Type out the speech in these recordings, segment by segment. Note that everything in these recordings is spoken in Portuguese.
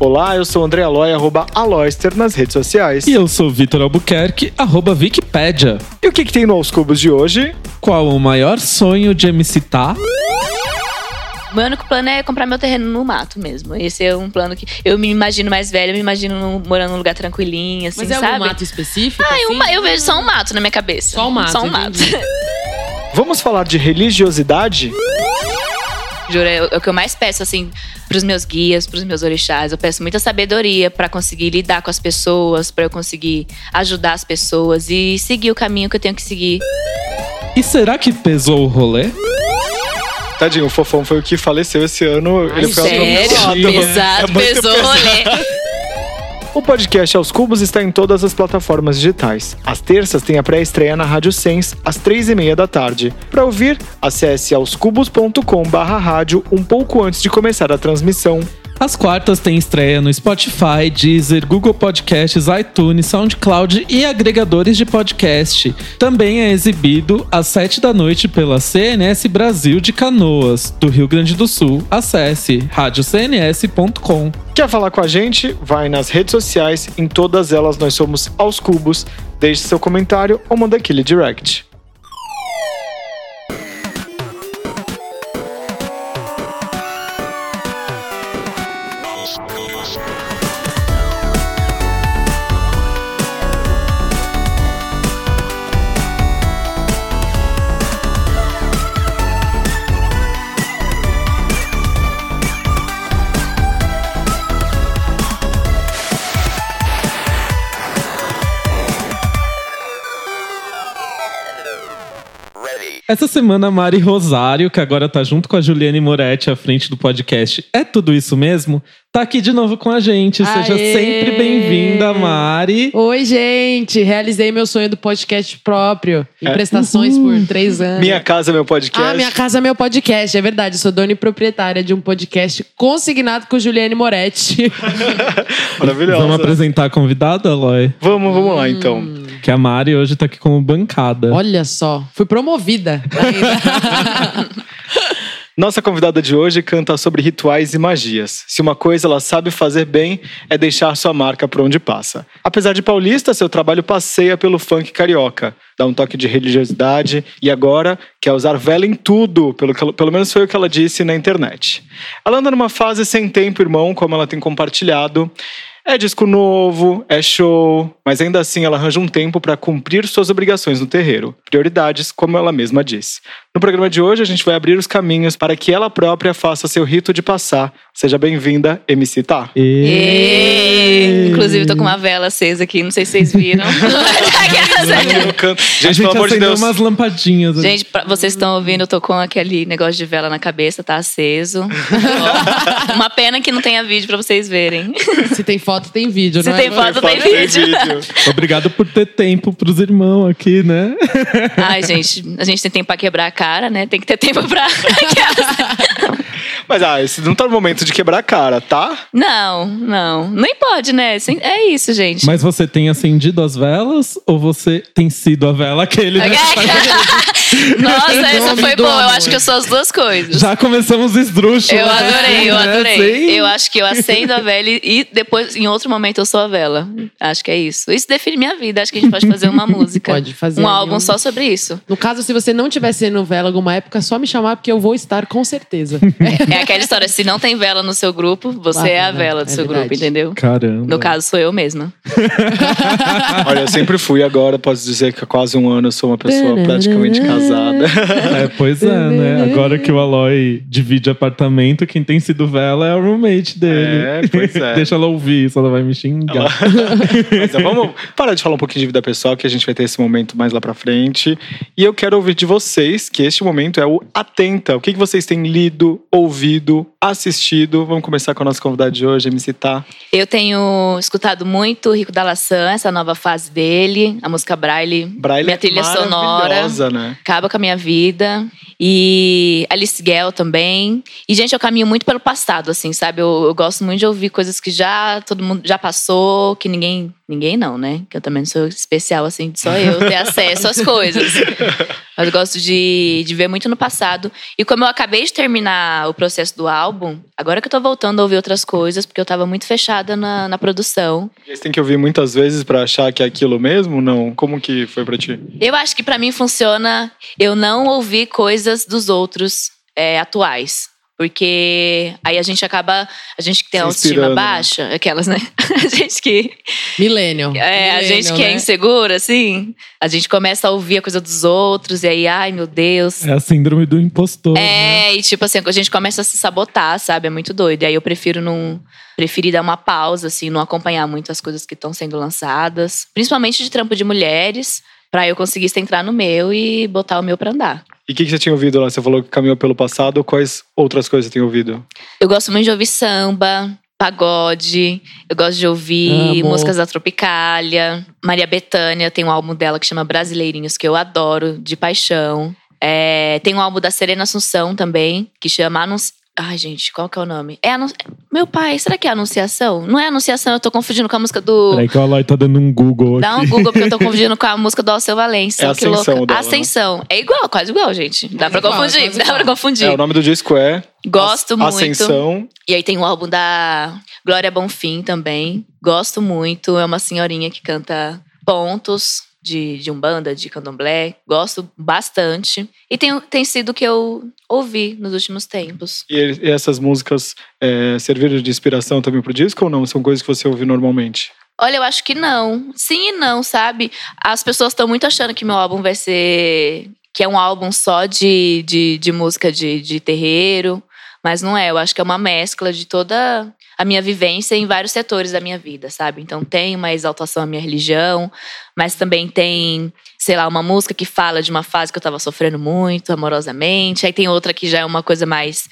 Olá, eu sou o André Aloy, arroba Aloyster nas redes sociais. E eu sou Vitor Albuquerque, arroba Wikipédia. E o que, que tem no Aos Cubos de hoje? Qual o maior sonho de MC Tá? Meu único plano é comprar meu terreno no mato mesmo. Esse é um plano que eu me imagino mais velha, eu me imagino num- morando num lugar tranquilinho, assim, Mas é sabe? algum mato específico? Ah, assim? uma- eu vejo só um mato na minha cabeça. Só um mato, Só um mato. entendi. Vamos falar de religiosidade? Juro, é o é o que eu mais peço, assim, pros meus guias, pros meus orixás. Eu peço muita sabedoria pra conseguir lidar com as pessoas, pra eu conseguir ajudar as pessoas e seguir o caminho que eu tenho que seguir. E será que pesou o rolê? Tadinho, o Fofão foi o que faleceu esse ano. ele foi Sério? Pesado, É pesou o rolê. O podcast Aos Cubos está em todas as plataformas digitais. Às terças tem a pré-estreia na Rádio Sens, às três e meia da tarde. Para ouvir, acesse aoscubos.com barra rádio um pouco antes de começar a transmissão. Às quartas tem estreia no Spotify, Deezer, Google Podcasts, iTunes, SoundCloud e agregadores de podcast. Também é exibido às sete da noite pela CNS Brasil de Canoas, do Rio Grande do Sul. Acesse radiocns.com. Quer falar com a gente? Vai nas redes sociais, em todas elas nós somos Aos Cubos. Deixe seu comentário ou manda aquele direct. Essa semana a Mari Rosário, que agora tá junto com a Juliane Moretti à frente do podcast É Tudo Isso Mesmo? Tá aqui de novo com a gente. Seja Aê! sempre bem-vinda, Mari. Oi, gente! Realizei meu sonho do podcast próprio. Em É. prestações por três anos. Minha casa, meu podcast. Ah, minha casa é meu podcast, é verdade. Sou dona e proprietária de um podcast consignado com Juliane Moretti. Maravilhosa. Vamos apresentar a convidada, Aloy? Vamos, vamos lá então. Que a Mari hoje tá aqui como bancada. Olha só, fui promovida. Nossa convidada de hoje canta sobre rituais e magias. Se uma coisa ela sabe fazer bem, é deixar sua marca por onde passa. Apesar de paulista, seu trabalho passeia pelo funk carioca. Dá um toque de religiosidade e agora quer usar vela em tudo, pelo, que pelo menos foi o que ela disse na internet. Ela anda numa fase sem tempo, irmão, como ela tem compartilhado. É disco novo, é show, mas ainda assim ela arranja um tempo para cumprir suas obrigações no terreiro. Prioridades, como ela mesma disse. No programa de hoje, a gente vai abrir os caminhos para que ela própria faça seu rito de passar. Seja bem-vinda, MC Tá. E... Inclusive, tô com uma vela acesa aqui, não sei se vocês viram. A Gente, gente pelo amor de Deus. umas lampadinhas. ali. Gente, pra vocês estão ouvindo, eu tô com aquele negócio de vela na cabeça, tá aceso. Uma pena que não tenha vídeo pra vocês verem. Se tem foto, tem vídeo, Se não tem é? foto, tem Tem vídeo. vídeo. Obrigado por ter tempo pros irmãos aqui, né? Ai, gente, a gente tem tempo pra quebrar a cara, né? Tem que ter tempo pra. Mas ah, esse não tá no momento de quebrar a cara, tá? não, não. Nem pode, né? É isso, gente. Mas você tem acendido as velas ou você tem sido a vela aquele? né? Nossa, essa foi boa. Eu acho que eu sou as duas coisas. Já começamos esdrúxulos. Eu adorei, eu né? adorei. Sim. Eu acho que eu acendo a vela e depois, em outro momento, eu sou a vela. Acho que é isso. Isso define minha vida. Acho que a gente pode fazer uma música. Pode fazer Um álbum um- só sobre isso. No caso, se você não tiver sendo vela alguma época, só me chamar, porque eu vou estar com certeza. É aquela história: se não tem vela no seu grupo, você é a verdade, vela do é seu verdade. grupo, entendeu? Caramba. No caso, sou eu mesma. Olha, eu sempre fui, agora posso dizer que há quase um ano eu sou uma pessoa praticamente casada. É, pois é, né? Agora que o Aloy divide apartamento, quem tem sido vela é o roommate dele. É, pois é. Deixa ela ouvir, isso ela vai me xingar. Mas, é, vamos parar de falar um pouquinho de vida pessoal, que a gente vai ter esse momento mais lá pra frente. E eu quero ouvir de vocês que este momento é o Atenta. O que, que vocês têm lido, ouvido, assistido? Vamos começar com a nossa convidada de hoje, MC Tá. Eu tenho escutado muito Rico da Laçã, essa nova fase dele, a música Braille, Braille minha é trilha sonora. maravilhosa, né? Acaba com a minha vida. E Alice Gell também. E, gente, eu caminho muito pelo passado, assim, sabe? Eu, eu gosto muito de ouvir coisas que já todo mundo já passou, que ninguém. Ninguém não, né? Que eu também não sou especial, assim, só eu ter acesso às coisas. Mas eu gosto de, de ver muito no passado. E como eu acabei de terminar o processo do álbum, agora que eu tô voltando a ouvir outras coisas, porque eu tava muito fechada na, na produção. Você tem que ouvir muitas vezes pra achar que é aquilo mesmo? Não? Como que foi pra ti? Eu acho que pra mim funciona eu não ouvir coisas dos outros é, atuais. Porque aí a gente acaba. A gente que tem Se autoestima né? baixa, aquelas, né? A gente que. Millennial. É, a gente que é né? insegura, assim, a gente começa a ouvir a coisa dos outros, e aí, ai meu Deus. É a síndrome do impostor. né? É, e tipo assim, a gente começa a se sabotar, sabe? É muito doido. E aí eu prefiro não. Preferi dar uma pausa, assim, não acompanhar muito as coisas que estão sendo lançadas. Principalmente de trampo de mulheres, pra eu conseguir entrar no meu e botar o meu pra andar. E o que, que você tinha ouvido lá? Você falou que caminhou pelo passado. Quais outras coisas você tem ouvido? Eu gosto muito de ouvir samba, pagode. Eu gosto de ouvir Amo. músicas da Tropicália. Maria Bethânia tem um álbum dela que chama Brasileirinhos, que eu adoro, de paixão. É, tem um álbum da Serena Assunção também, que chama. Ai, gente, qual que é o nome? É anun... Meu pai, será que é Anunciação? Não é Anunciação, eu tô confundindo com a música do. Peraí que o Aloy tá dando um Google aqui. Dá um Google, porque eu tô confundindo com a música do Alceu Valença. É que Ascensão louca. dela, né? Ascensão. É igual, quase igual, gente. Dá pra igual, confundir, dá igual. pra confundir. É, o nome do disco é Gosto muito. Ascensão. E aí tem o álbum da Glória Bonfim também. Gosto muito. É uma senhorinha que canta pontos de, de Umbanda, de Candomblé. Gosto bastante. E tem, tem sido o que eu ouvi nos últimos tempos. E, e essas músicas é, serviram de inspiração também pro disco ou não? São coisas que você ouve normalmente? Olha, eu acho que não. Sim e não, sabe? As pessoas estão muito achando que meu álbum vai ser. que é um álbum só de, de, de música de, de terreiro. Mas não é. Eu acho que é uma mescla de toda a minha vivência em vários setores da minha vida, sabe? Então tem uma exaltação à minha religião, mas também tem, sei lá, uma música que fala de uma fase que eu tava sofrendo muito, amorosamente. Aí tem outra que já é uma coisa mais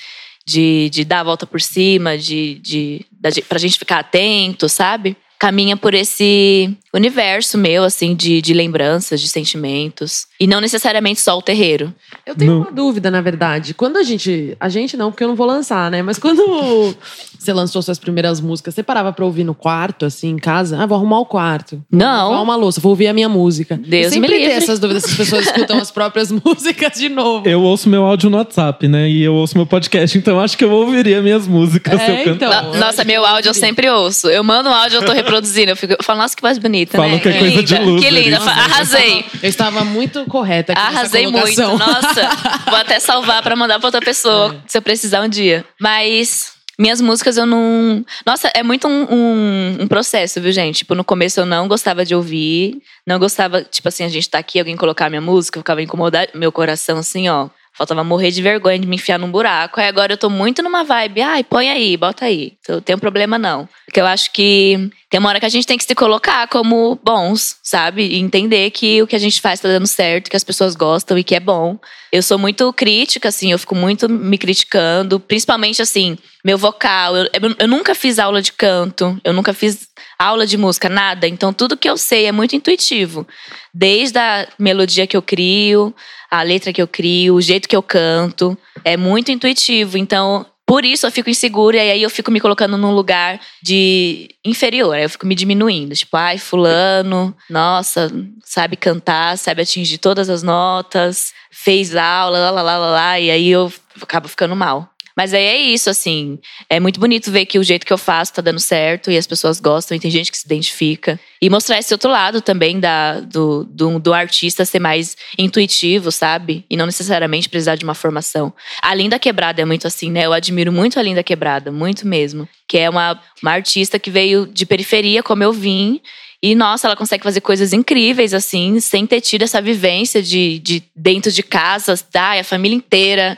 de, de dar a volta por cima, de, de, gen- pra gente ficar atento, sabe? Caminha por esse universo meu, assim, de, de lembranças, de sentimentos. E não necessariamente só o terreiro. Eu tenho Não. uma dúvida, na verdade. Quando a gente. A gente não, porque eu não vou lançar, né? Mas quando você lançou suas primeiras músicas, você parava pra ouvir no quarto, assim, em casa? Ah, vou arrumar o quarto. Vou Não. lavar uma louça, vou ouvir a minha música. Deus eu sempre me livre. essas dúvidas se as pessoas escutam as próprias músicas de novo. Eu ouço meu áudio no WhatsApp, né? E eu ouço meu podcast, então acho que eu ouviria minhas músicas É, se eu cantar. então. No- eu nossa, meu áudio eu sempre ouço. Eu mando um áudio, eu tô reproduzindo. Eu, fico, eu falo, nossa, que voz bonita, Falam né? que é coisa de linda, loser que linda. Arrasei. Eu estava muito correta aqui Arrasei nessa muito. Nossa, vou até salvar pra mandar pra outra pessoa, se eu precisar um dia. Mas minhas músicas eu não. Nossa, é muito um, um, um processo, viu, gente? Tipo, no começo eu não gostava de ouvir. Não gostava, tipo assim, a gente tá aqui, alguém colocar minha música, eu ficava incomodado, meu coração assim, ó. Faltava morrer de vergonha de me enfiar num buraco. Aí agora eu tô muito numa vibe, ai, põe aí, bota aí. Não tem problema não. Porque eu acho que tem uma hora que a gente tem que se colocar como bons, sabe? E entender que o que a gente faz tá dando certo, que as pessoas gostam e que é bom. Eu sou muito crítica, assim, eu fico muito me criticando, principalmente assim, meu vocal. Eu, eu- eu nunca fiz aula de canto, eu nunca fiz aula de música, nada. Então tudo que eu sei é muito intuitivo. Desde a melodia que eu crio, a letra que eu crio, o jeito que eu canto, é muito intuitivo. Então, por isso eu fico insegura e aí eu fico me colocando num lugar de inferior. Aí eu fico me diminuindo. Tipo, ai, fulano, nossa, sabe cantar, sabe atingir todas as notas, fez aula, lá, lá, lá, lá, lá, e aí eu acabo ficando mal. Mas aí é isso, assim. É muito bonito ver que o jeito que eu faço tá dando certo e as pessoas gostam e tem gente que se identifica. E mostrar esse outro lado também da, do, do, do artista ser mais intuitivo, sabe? E não necessariamente precisar de uma formação. A Linda Quebrada é muito assim, né? Eu admiro muito a Linda Quebrada, muito mesmo. Que é uma, uma artista que veio de periferia, como eu vim. E, nossa, ela consegue fazer coisas incríveis, assim, sem ter tido essa vivência de, de dentro de casa, ai, a família inteira.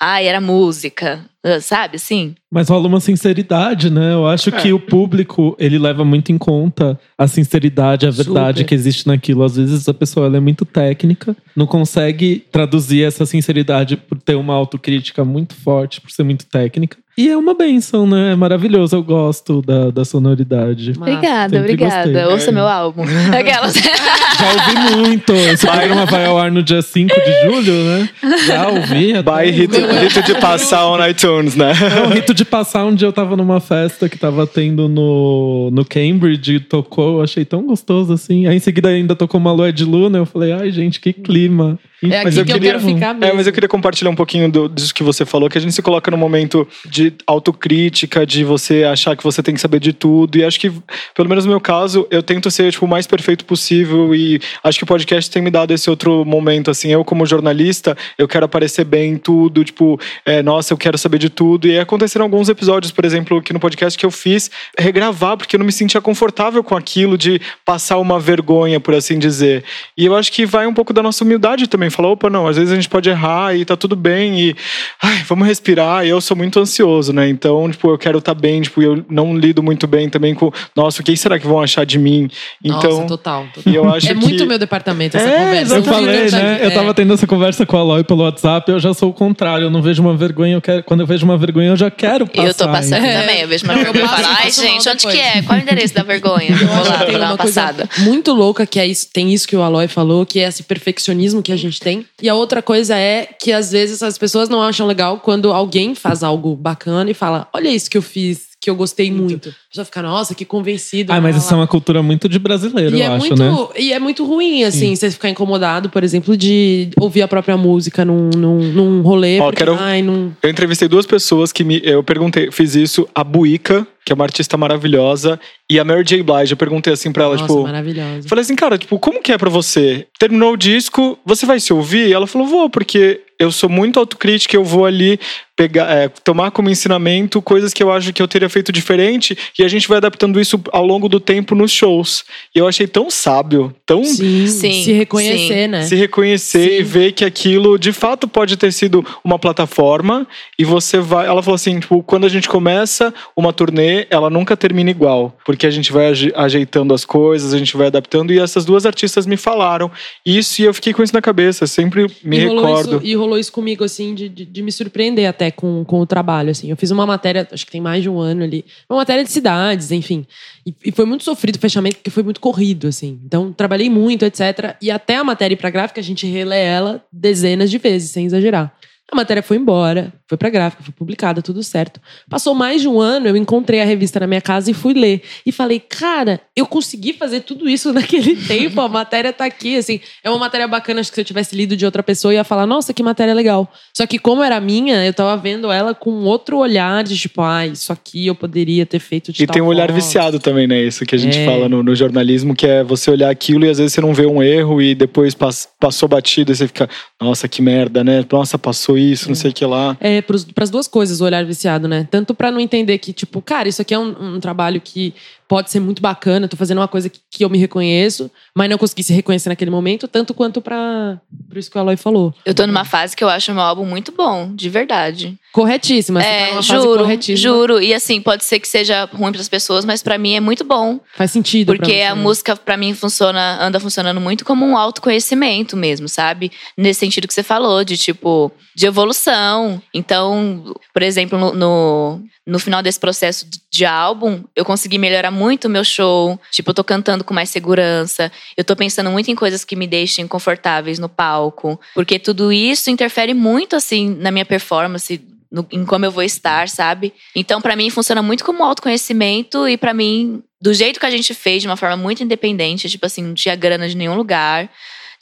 Ai, era música, ah, sabe, assim? Mas rola uma sinceridade, né? Eu acho que o público, ele leva muito em conta a sinceridade, a verdade Super. que existe naquilo. Às vezes a pessoa ela é muito técnica, não consegue traduzir essa sinceridade por ter uma autocrítica muito forte, por ser muito técnica. E é uma benção, né? É maravilhoso, eu gosto da, da sonoridade. Obrigada, sempre obrigada. gostei. Ouça meu álbum. Aquelas. Já ouvi muito. Esse programa vai ao ar no dia 5 de julho, né? Já ouvi. By rito, rito de passar on iTunes, né? É o rito de passar. Um dia eu tava numa festa que tava tendo no, no Cambridge e tocou. Eu achei tão gostoso assim. Aí em seguida ainda tocou uma lua de luna. Eu falei, ai, gente, que clima. É Mas aqui eu que queria- eu quero ficar mesmo. É, mas eu queria compartilhar um pouquinho do- disso que você falou, que a gente se coloca num momento de autocrítica, de você achar que você tem que saber de tudo. E acho que, pelo menos no meu caso, eu tento ser tipo, o mais perfeito possível. E acho que o podcast tem me dado esse outro momento. Assim, eu, como jornalista, eu quero aparecer bem em tudo. Tipo, é, nossa, eu quero saber de tudo. E aconteceram alguns episódios, por exemplo, aqui no podcast que eu fiz regravar, porque eu não me sentia confortável com aquilo de passar uma vergonha, por assim dizer. E eu acho que vai um pouco da nossa humildade também. Falar, opa, não, às vezes a gente pode errar e tá tudo bem. E ai, vamos respirar. E eu sou muito ansioso, né? Então, tipo, eu quero estar bem. Tipo, eu não lido muito bem também com, nossa, o que será que vão achar de mim? Então, Nossa, total. total. e eu acho é que muito meu departamento essa É, conversa. Eu falei, já- né? Eu é. tava tendo essa conversa com a Aloy pelo WhatsApp, eu já sou o contrário. Eu não vejo uma vergonha, eu quero, quando eu vejo uma vergonha, eu já quero passar. eu tô passando? É. também. Eu vejo uma vergonha e falo, ai, gente, onde depois." que é? Qual é o endereço da vergonha? Eu Vou lá, vou dar uma uma coisa passada. muito louca que é isso, tem isso que o Aloy falou, que é esse perfeccionismo que a gente tem. E a outra coisa é que às vezes as pessoas não acham legal quando alguém faz algo bacana e fala: "Olha isso que eu fiz, que eu gostei muito". A pessoa fica: "Nossa, que convencido". Ah, mas isso é uma cultura muito de brasileiro, e eu é, acho, muito, né? e é muito ruim, assim, você ficar incomodado, por exemplo, de ouvir a própria música num, num, num rolê. Ó, porque, quero- ai, não... Eu entrevistei duas pessoas que me. Eu perguntei, fiz isso, a Buica, que é uma artista maravilhosa, e a Mary J. Blige. Eu perguntei assim pra ela, Nossa, tipo. maravilhosa. Falei assim, cara, tipo, como que é pra você? Terminou o disco, você vai se ouvir? E ela falou, vou, porque eu sou muito autocrítica, eu vou ali pegar, é, tomar como ensinamento coisas que eu acho que eu teria feito diferente e a gente vai adaptando isso ao longo do tempo nos shows. E eu achei tão sábio, tão Sim, Sim, se reconhecer, sim. né? se reconhecer Sim. e ver que aquilo de fato pode ter sido uma plataforma e você vai. Ela falou assim: tipo, quando a gente começa uma turnê, ela nunca termina igual, porque a gente vai aje- ajeitando as coisas, a gente vai adaptando. E essas duas artistas me falaram isso e eu fiquei com isso na cabeça, sempre me e recordo. Isso, e rolou isso comigo, assim, de, de, de me surpreender até com, com o trabalho, assim. Eu fiz uma matéria, acho que tem mais de um ano ali. Uma matéria de cidades, enfim. E, e foi muito sofrido o fechamento, porque foi muito corrido, assim. Então, trabalhei muito, etc. E até a matéria pra gráfica, a gente relê ela dezenas de vezes, sem exagerar. A matéria foi embora, foi pra gráfica, foi publicada, tudo certo. Passou mais de um ano, eu encontrei a revista na minha casa e fui ler. E falei, cara, eu consegui fazer tudo isso naquele tempo, a matéria tá aqui, assim. É uma matéria bacana, acho que se eu tivesse lido de outra pessoa, eu ia falar, nossa, que matéria legal. Só que como era minha, eu tava vendo ela com outro olhar de tipo, ah, isso aqui eu poderia ter feito de E tem um olhar forma. viciado também, né? Isso que a gente É. fala no, no jornalismo, que é você olhar aquilo e às vezes você não vê um erro e depois pass- passou batido e você fica, nossa, que merda, né? Nossa, passou isso, não sei o que lá. É, para as duas coisas, o olhar viciado, né? Tanto pra não entender que, tipo, cara, isso aqui é um, um trabalho que pode ser muito bacana, tô fazendo uma coisa que, que eu me reconheço, mas não consegui se reconhecer naquele momento, tanto quanto pra. Por isso que o Aloy falou. Eu tô numa fase que eu acho meu álbum muito bom, de verdade. Corretíssima, tá É, fase juro, corretíssima. juro. E assim, pode ser que seja ruim pras pessoas, mas pra mim é muito bom. Faz sentido. Porque a né? música, pra mim, funciona, anda funcionando muito como um autoconhecimento mesmo, sabe? Nesse sentido que você falou, de tipo, de evolução. Então, por exemplo, no, no, no final desse processo de- álbum, eu consegui melhorar muito o meu show. Tipo, eu tô cantando com mais segurança. Eu tô pensando muito em coisas que me deixem confortáveis no palco. Porque tudo isso interfere muito, assim, na minha performance. no- em como eu vou estar, sabe? Então, pra mim, funciona muito como autoconhecimento e pra mim, do jeito que a gente fez, de uma forma muito independente, tipo assim, não tinha grana de nenhum lugar.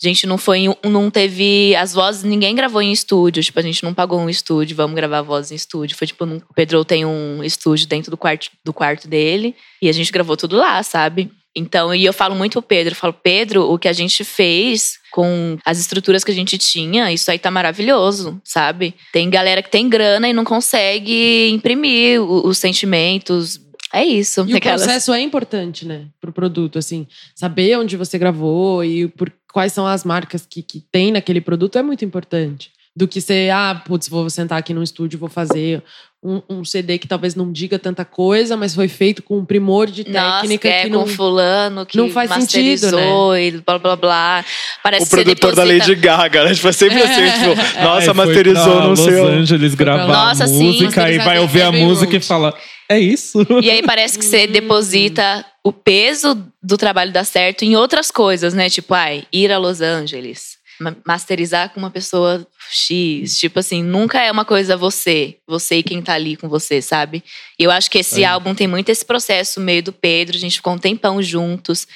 A gente não foi, em não teve as vozes, ninguém gravou em estúdio, tipo a gente não pagou um estúdio, vamos gravar vozes em estúdio. Foi tipo, o Pedro tem um estúdio dentro do quarto, do quarto dele e a gente gravou tudo lá, sabe? Então, e eu falo muito pro Pedro, falo, Pedro, o que a gente fez com as estruturas que a gente tinha, isso aí tá maravilhoso, sabe? Tem galera que tem grana e não consegue imprimir o- os sentimentos. É isso. E o Aquelas- processo é importante, né? Pro produto, assim. Saber onde você gravou e por quais são as marcas que, que tem naquele produto é muito importante. Do que ser, ah, putz, vou sentar aqui no estúdio, vou fazer um, um CD que talvez não diga tanta coisa, mas foi feito com um primor de Nossa, técnica que é que com não. fulano que não faz sentido, né? e blá blá blá. Parece O que você produtor da Lady Gaga, né? Tipo, é sempre assim, tipo, nossa, Aí foi masterizou, sei. Los. Angeles gravar. Nossa, sim. música e vai ouvir a música e fala: É isso? E aí parece que você deposita o peso do trabalho dar certo em outras coisas, né? Tipo, ai, ir a Los Angeles. ma- masterizar com uma pessoa X. Tipo assim, nunca é uma coisa você, você e quem tá ali com você, sabe? E eu acho que esse É. álbum tem muito esse processo meio do Pedro. A gente ficou um tempão juntos.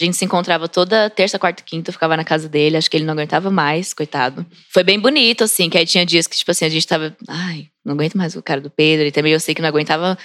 A gente se encontrava toda terça, quarta e quinta, eu ficava na casa dele. Acho que ele não aguentava mais, coitado. Foi bem bonito, assim, que aí tinha dias que, tipo assim, a gente tava. Ai, não aguento mais o cara do Pedro. E também eu sei que não aguentava.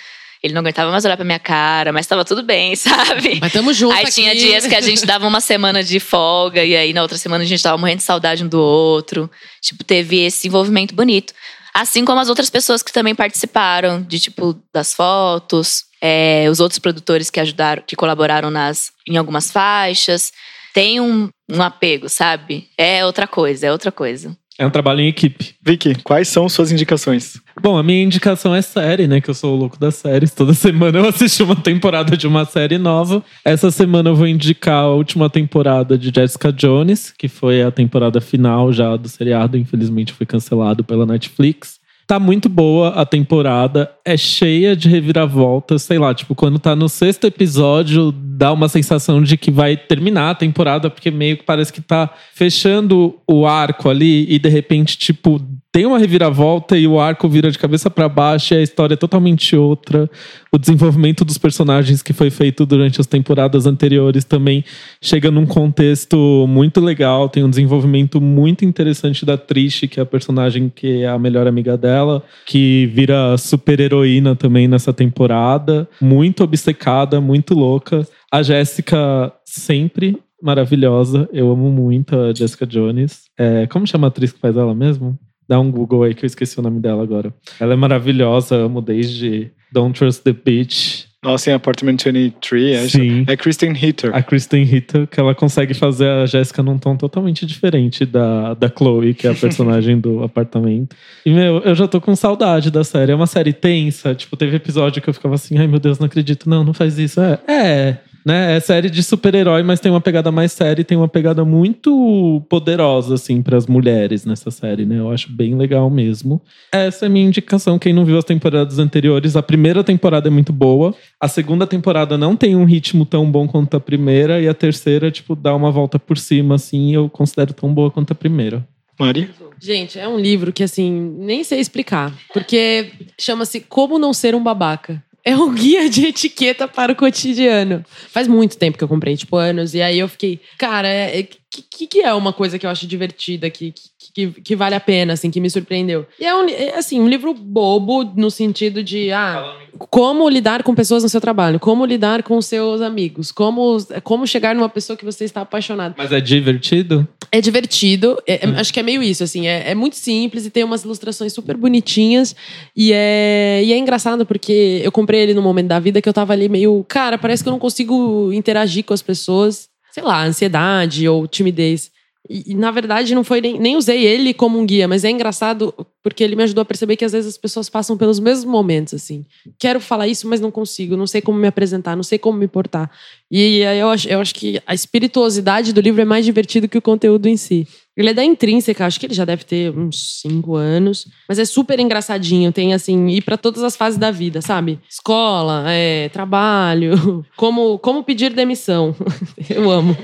Ele não aguentava mais olhar pra minha cara, mas tava tudo bem, sabe? Mas tamo junto Aí aqui. tinha dias que a gente dava uma semana de folga, e aí na outra semana a gente tava morrendo de saudade um do outro. Tipo, teve esse envolvimento bonito. Assim como as outras pessoas que também participaram, de tipo, das fotos, é, os outros produtores que ajudaram, que colaboraram nas, em algumas faixas. Tem um, um apego, sabe? É outra coisa, é outra coisa. É um trabalho em equipe. Vicky, quais são suas indicações? Bom, a minha indicação é série, né? Que eu sou o louco das séries. Toda semana eu assisti uma temporada de uma série nova. Essa semana eu vou indicar a última temporada de Jessica Jones, que foi a temporada final já do seriado. Infelizmente foi cancelado pela Netflix. Tá muito boa a temporada, é cheia de reviravoltas, sei lá, tipo, quando tá no sexto episódio, dá uma sensação de que vai terminar a temporada, porque meio que parece que tá fechando o arco ali e de repente, tipo, tem uma reviravolta e o arco vira de cabeça para baixo e a história é totalmente outra. O desenvolvimento dos personagens que foi feito durante as temporadas anteriores também chega num contexto muito legal. Tem um desenvolvimento muito interessante da Trish, que é a personagem que é a melhor amiga dela, que vira super heroína também nessa temporada. Muito obcecada, muito louca. A Jéssica sempre maravilhosa. Eu amo muito a Jessica Jones. É, como chama a atriz que faz ela mesmo? Dá um Google aí que eu esqueci o nome dela agora. Ela é maravilhosa, amo desde Don't Trust the Beach. Nossa, em Apartment 23, é, Sim. é Kristen Ritter. A Kristen Ritter, que ela consegue fazer a Jéssica num tom totalmente diferente da, da Chloe, que é a personagem do apartamento. E, meu, eu já tô com saudade da série. É uma série tensa. Tipo, teve episódio que eu ficava assim, ai meu Deus, não acredito. Não, não faz isso. É, é né? É série de super-herói, mas tem uma pegada mais séria e tem uma pegada muito poderosa, assim, para as mulheres nessa série, né? Eu acho bem legal mesmo. Essa é a minha indicação. Quem não viu as temporadas anteriores, a primeira temporada é muito boa. A segunda temporada não tem um ritmo tão bom quanto a primeira. E a terceira, tipo, dá uma volta por cima, assim, e eu considero tão boa quanto a primeira. Mari? Gente, é um livro que, assim, nem sei explicar. Porque chama-se Como Não Ser um Babaca. É um guia de etiqueta para o cotidiano. Faz muito tempo que eu comprei, tipo, anos. E aí eu fiquei, cara, é, é, que, que é uma coisa que eu acho divertida, que, que, que vale a pena, assim, que me surpreendeu? E é, um, é, assim, um livro bobo no sentido de, ah, como lidar com pessoas no seu trabalho, como lidar com seus amigos, como, como chegar numa pessoa que você está apaixonado. Mas é divertido? É divertido, é- é- acho que é meio isso, assim, é, é muito simples e tem umas ilustrações super bonitinhas e é, e é engraçado porque eu comprei ele no momento da vida que eu tava ali meio, cara, parece que eu não consigo interagir com as pessoas, sei lá, ansiedade ou timidez. E, e, na verdade não foi nem, nem usei ele como um guia, mas é engraçado porque ele me ajudou a perceber que às vezes as pessoas passam pelos mesmos momentos, assim. Quero falar isso, mas não consigo, não sei como me apresentar, não sei como me portar. E aí eu acho, eu acho que a espirituosidade do livro é mais divertido que o conteúdo em si. Ele é da Intrínseca, acho que ele já deve ter uns cinco anos. Mas é super engraçadinho, tem assim, ir para todas as fases da vida, sabe? Escola, é, trabalho, como, como pedir demissão. eu amo.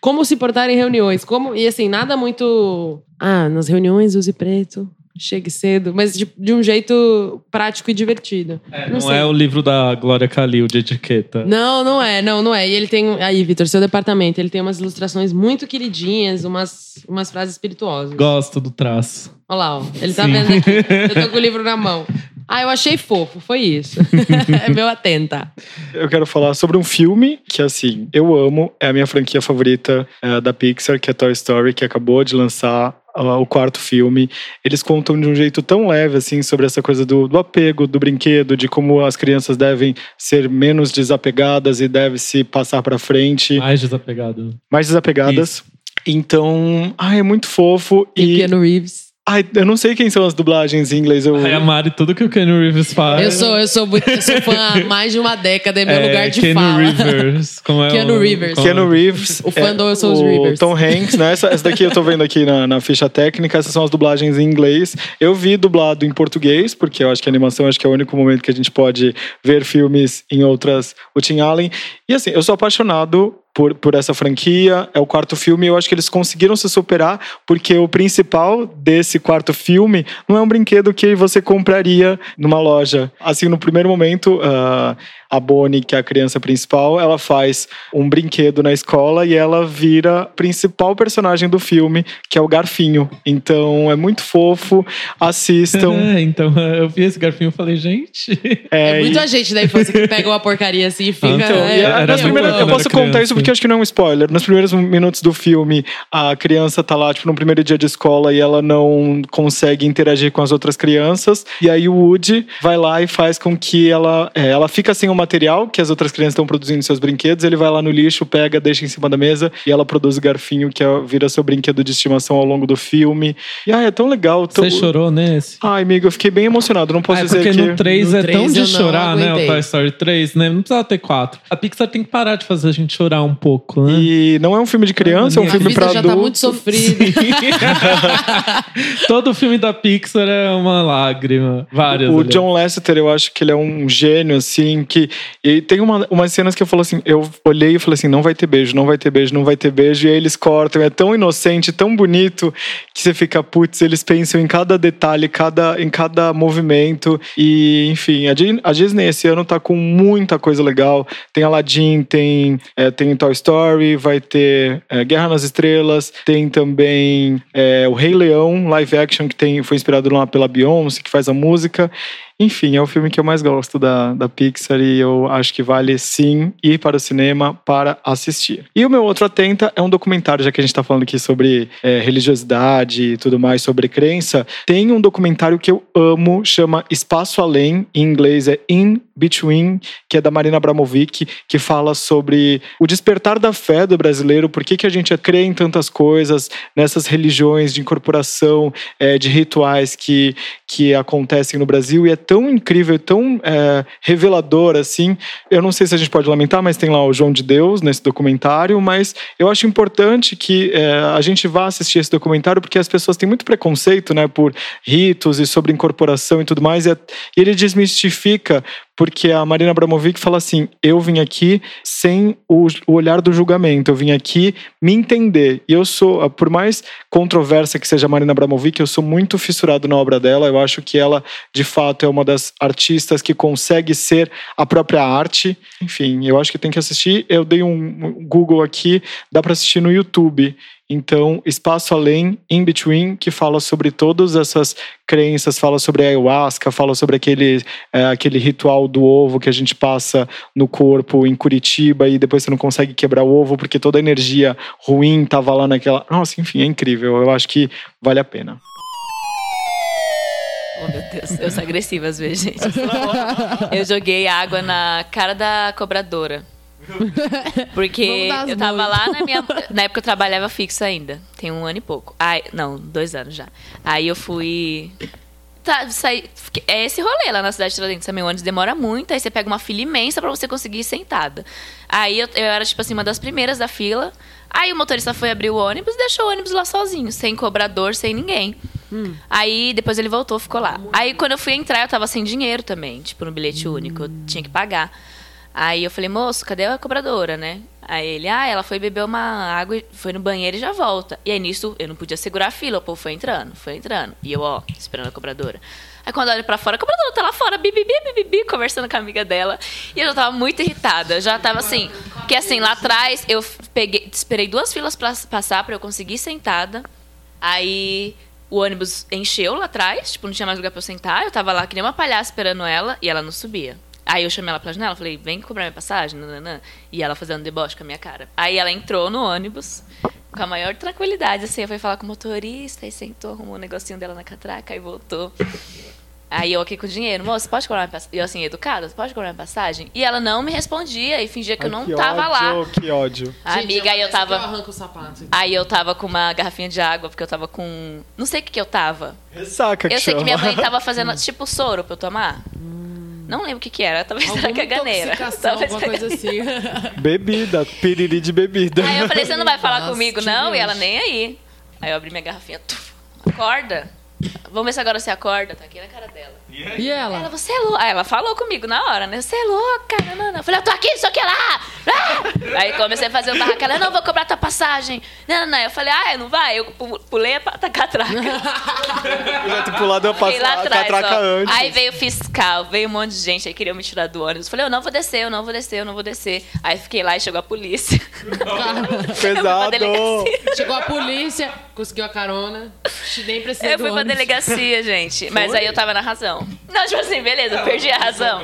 Como se portar em reuniões, como e assim, nada muito. Ah, nas reuniões use preto, chegue cedo, mas de, de um jeito prático e divertido. não sei. é o livro da Glória Calil de etiqueta. Não, não é, não, não é. E ele tem. Aí, Vitor, seu departamento, ele tem umas ilustrações muito queridinhas, umas, umas frases espirituosas. Gosto do traço. Olha lá, ó. Ele tá Sim. vendo aqui. Eu tô com o livro na mão. Ah, eu achei fofo, foi isso. é meu atenta. Eu quero falar sobre um filme que, assim, eu amo. É a minha franquia favorita é, da Pixar, que é Toy Story, que acabou de lançar ah, o quarto filme. Eles contam de um jeito tão leve, assim, sobre essa coisa do, do apego, do brinquedo, de como as crianças devem ser menos desapegadas e devem se passar pra frente, Mais desapegado. mais desapegadas. Então, ai, é muito fofo. E, E, Keanu Reeves. Ai, eu não sei quem são as dublagens em inglês. Eu, Ai, a Mari, tudo que o Ken Reeves faz. Eu sou, eu sou, muito- eu sou fã há mais de uma década, é meu é lugar de Keanu fala. Rivers. Como é Keanu o, Rivers. como é? Keanu Reeves. O fã do São os o Rivers. Tom Hanks, né? Essa, essa daqui eu tô vendo aqui na, na ficha técnica. Essas são as dublagens em inglês. Eu vi dublado em português, porque eu acho que a animação acho que é o único momento que a gente pode ver filmes em outras. O Tim Allen. E assim, eu sou apaixonado por, por essa franquia. É o quarto filme. Eu acho que eles conseguiram se superar, porque o principal desse quarto filme não é um brinquedo que você compraria numa loja. Assim, no primeiro momento, uh, a Bonnie, que é a criança principal, ela faz um brinquedo na escola e ela vira a principal personagem do filme, que é o Garfinho. Então é muito fofo, assistam. É, então eu vi esse Garfinho e falei, gente. É, é muita e... gente da infância que pega uma porcaria assim e fica. Então, é, era primeiras, eu posso contar isso porque acho que não é um spoiler. Nos primeiros minutos do filme, a criança tá lá, tipo, no primeiro dia de escola e ela não consegue interagir com as outras crianças. E aí o Woody vai lá e faz com que ela, é, ela fica sem uma material que as outras crianças estão produzindo seus brinquedos, ele vai lá no lixo, pega, deixa em cima da mesa e ela produz o garfinho que é, vira seu brinquedo de estimação ao longo do filme. E ai, é tão legal. Tão... Você chorou nesse? Ai, amigo, eu fiquei bem emocionado. Não posso ah, dizer porque que. no 3 no é 3 tão de chorar, né? O Toy Story 3, né? Não precisava ter 4. A Pixar tem que parar de fazer a gente chorar um pouco, né? E não é um filme de criança, é um filme pra já adulto. tá muito sofrido. Todo filme da Pixar é uma lágrima. Várias. O, o John Lasseter, eu acho que ele é um gênio, assim, que. E tem uma uma, umas cenas que eu falo assim, eu olhei e falei assim, não vai ter beijo, não vai ter beijo, não vai ter beijo. E aí eles cortam, é tão inocente, tão bonito, que você fica, putz, eles pensam em cada detalhe, cada, em cada movimento. E, enfim, a Disney esse ano tá com muita coisa legal. Tem Aladdin, tem, é, tem Toy Story, vai ter é, Guerra nas Estrelas, tem também é, o Rei Leão, live action, que tem, foi inspirado lá pela Beyoncé, que faz a música. Enfim, é o filme que eu mais gosto da, da Pixar e eu acho que vale sim ir para o cinema para assistir. E o meu outro atenta é um documentário, já que a gente está falando aqui sobre é, religiosidade e tudo mais, sobre crença. Tem um documentário que eu amo, chama Espaço Além, em inglês é In Between, que é da Marina Abramovic, que fala sobre o despertar da fé do brasileiro, por que, que a gente crê em tantas coisas, nessas religiões de incorporação, é, de rituais que, que acontecem no Brasil, e é tão incrível, tão é, revelador assim. Eu não sei se a gente pode lamentar, mas tem lá o João de Deus nesse documentário. Mas eu acho importante que é, a gente vá assistir esse documentário porque as pessoas têm muito preconceito, né, por ritos e sobre incorporação e tudo mais. E, e ele desmistifica porque a Marina Abramovic fala assim: eu vim aqui sem o, o, olhar do julgamento, eu vim aqui me entender. E eu sou, por mais controversa que seja a Marina Abramovic, eu sou muito fissurado na obra dela. Eu acho que ela, de fato, é uma das artistas que consegue ser a própria arte. Enfim, eu acho que tem que assistir. Eu dei um Google aqui, dá para assistir no YouTube. Então, Espaço Além, In Between, que fala sobre todas essas crenças, fala sobre a ayahuasca, fala sobre aquele, é, aquele ritual do ovo que a gente passa no corpo em Curitiba e depois você não consegue quebrar o ovo porque toda a energia ruim estava lá naquela. Nossa, enfim, é incrível. Eu acho que vale a pena. Oh, meu Deus, eu sou agressiva às vezes, gente. Eu joguei água na cara da cobradora. Porque eu tava lá na minha. Na época eu trabalhava fixo ainda. Tem um ano e pouco. Ai, não, dois anos já. Aí eu fui. Tá, saí, é esse rolê lá na cidade de Tiradentes também. O ônibus demora muito, aí você pega uma fila imensa para você conseguir ir sentada. Aí eu, eu era, tipo assim, uma das primeiras da fila. Aí o motorista foi abrir o ônibus e deixou o ônibus lá sozinho, sem cobrador, sem ninguém. Hum. Aí depois ele voltou, ficou lá. Aí quando eu fui entrar, eu tava sem dinheiro também, tipo, no bilhete hum. único, eu tinha que pagar. Aí eu falei, moço, cadê a cobradora, né? Aí ele, ah, ela foi beber uma água, foi no banheiro e já volta. E aí nisso eu não podia segurar a fila, o povo foi entrando, foi entrando. E eu, ó, esperando a cobradora. Aí quando eu olho pra fora, a cobradora tá lá fora, bibi, bibi, bibi, conversando com a amiga dela. E eu já tava muito irritada. Eu já tava assim, porque assim, lá atrás eu peguei, esperei duas filas pra passar pra eu conseguir sentada. Aí o ônibus encheu lá atrás, tipo, não tinha mais lugar pra eu sentar. Eu tava lá que nem uma palhaça esperando ela e ela não subia. Aí eu chamei ela pra janela, falei, vem comprar minha passagem, nananã. E ela fazendo deboche com a minha cara. Aí ela entrou no ônibus, com a maior tranquilidade, assim, eu fui falar com o motorista, e sentou, arrumou um negocinho dela na catraca, e voltou. Aí eu aqui com o dinheiro, moça, pode cobrar minha passagem? Eu assim, educada, pode cobrar minha passagem? E ela não me respondia e fingia que Ai, eu não que tava ódio, lá. Que ódio. Amiga, aí eu tava. Eu arranco o sapato. Aí eu tava com uma garrafinha de água, porque eu tava com. Não sei o que, que eu tava. Ressaca, que Eu sei chama. que minha mãe tava fazendo tipo soro pra eu tomar. Não lembro o que que era. Talvez Alguma era caganeira. Talvez alguma coisa assim. Bebida, piriri de bebida. Aí eu falei, você não vai falar Nossa, comigo, não? E ela nem aí. Aí eu abri minha garrafinha. Tuf, acorda. Vamos ver se agora você acorda. Tá aqui na cara dela. E Ela, ela? você é louca. Aí ela falou comigo na hora, né? Você é louca, não, não. Eu falei, eu tô aqui, só que lá. Ah! Aí comecei a fazer o barraco. Ela, não, vou cobrar tua passagem. Não, não, não. Eu falei, ah, não vai? Eu pu- pulei a catraca. Eu já ter pulado a, Fiquei lá atrás, catraca ó. antes. Aí veio o fiscal, veio um monte de gente, aí queriam me tirar do ônibus. Falei, eu não vou descer, eu não vou descer, eu não vou descer. Aí fiquei lá e chegou a polícia. Pesado. Chegou a polícia, conseguiu a carona. Nem precisei Eu do fui. Delegacia, gente. Mas aí eu tava na razão. Não, tipo assim, beleza, perdi a razão.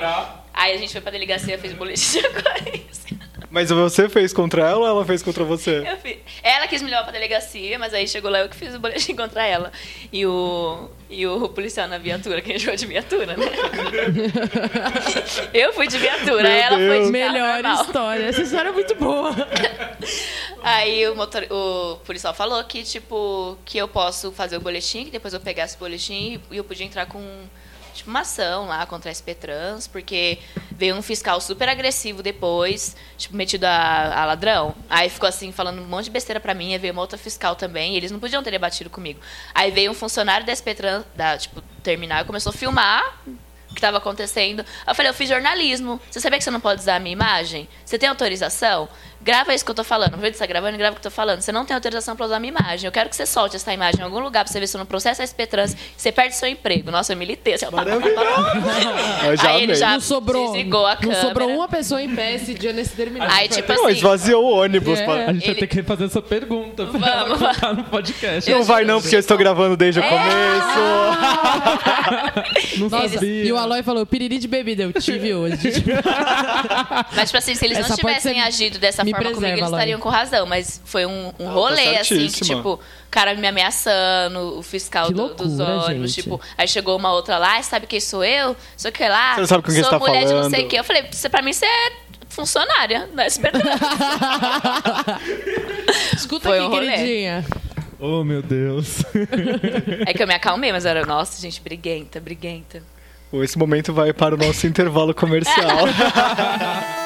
Aí a gente foi pra delegacia, fez boletim de ocorrência. Mas você fez contra ela ou ela fez contra você? Eu fiz. Ela quis me levar pra delegacia, mas aí chegou lá eu que fiz o boletim contra ela. E o, e o policial na viatura, que a gente foi de viatura, né? eu fui de viatura, Meu ela foi Deus. de carro Melhor normal. história. Essa história é muito boa. Aí o, motor, o policial falou que, tipo, que eu posso fazer o boletim, que depois eu pegasse o boletim e eu podia entrar com, tipo, uma ação lá contra a SP Trans, porque veio um fiscal super agressivo depois, tipo, metido a, a ladrão. Aí ficou assim, falando um monte de besteira pra mim, aí veio uma outra fiscal também, eles não podiam ter debatido comigo. Aí veio um funcionário da SP Trans, da, tipo, terminal, e começou a filmar o que estava acontecendo. Eu falei, eu fiz jornalismo. Você sabia que você não pode usar a minha imagem? Você tem autorização? Grava isso que eu tô falando. Que você tá gravando e grava o que eu tô falando. Você não tem autorização para usar a minha imagem. Eu quero que você solte essa imagem em algum lugar pra você ver se eu não processo a SP Trans. Você perde seu emprego. Nossa, eu militei. Assim. Eu já Aí ele já Não sobrou. desligou a Não câmera. sobrou uma pessoa em pé esse dia nesse terminal. Aí, tipo Não, assim... esvaziou o ônibus. É. pra- A gente vai Ele- ter que fazer essa pergunta pra Vamos, ela contar no podcast. Não vai não, porque eu estou gravando desde o É. começo. Não Nossa, sabia. e o Aloy falou, piriri de bebida, eu tive hoje. Mas, tipo assim, se eles Essa não tivessem agido dessa me forma comigo, preserva, eles Lore. estariam com razão. Mas foi um, um tá rolê, assim, que, tipo, o cara me ameaçando, o fiscal Que do- dos loucura, ônibus, gente. tipo, aí chegou uma outra lá, "Ah, sabe quem sou eu? Sou que lá. Você não sabe com quem sou você tá mulher de não sei falando." o quê. Eu falei, você, pra mim você é funcionária da SBT. Escuta Foi aqui, um rolê. queridinha. Oh, meu Deus. é que eu me acalmei, mas era, nossa, gente, briguenta, briguenta. Esse momento vai para o nosso intervalo comercial.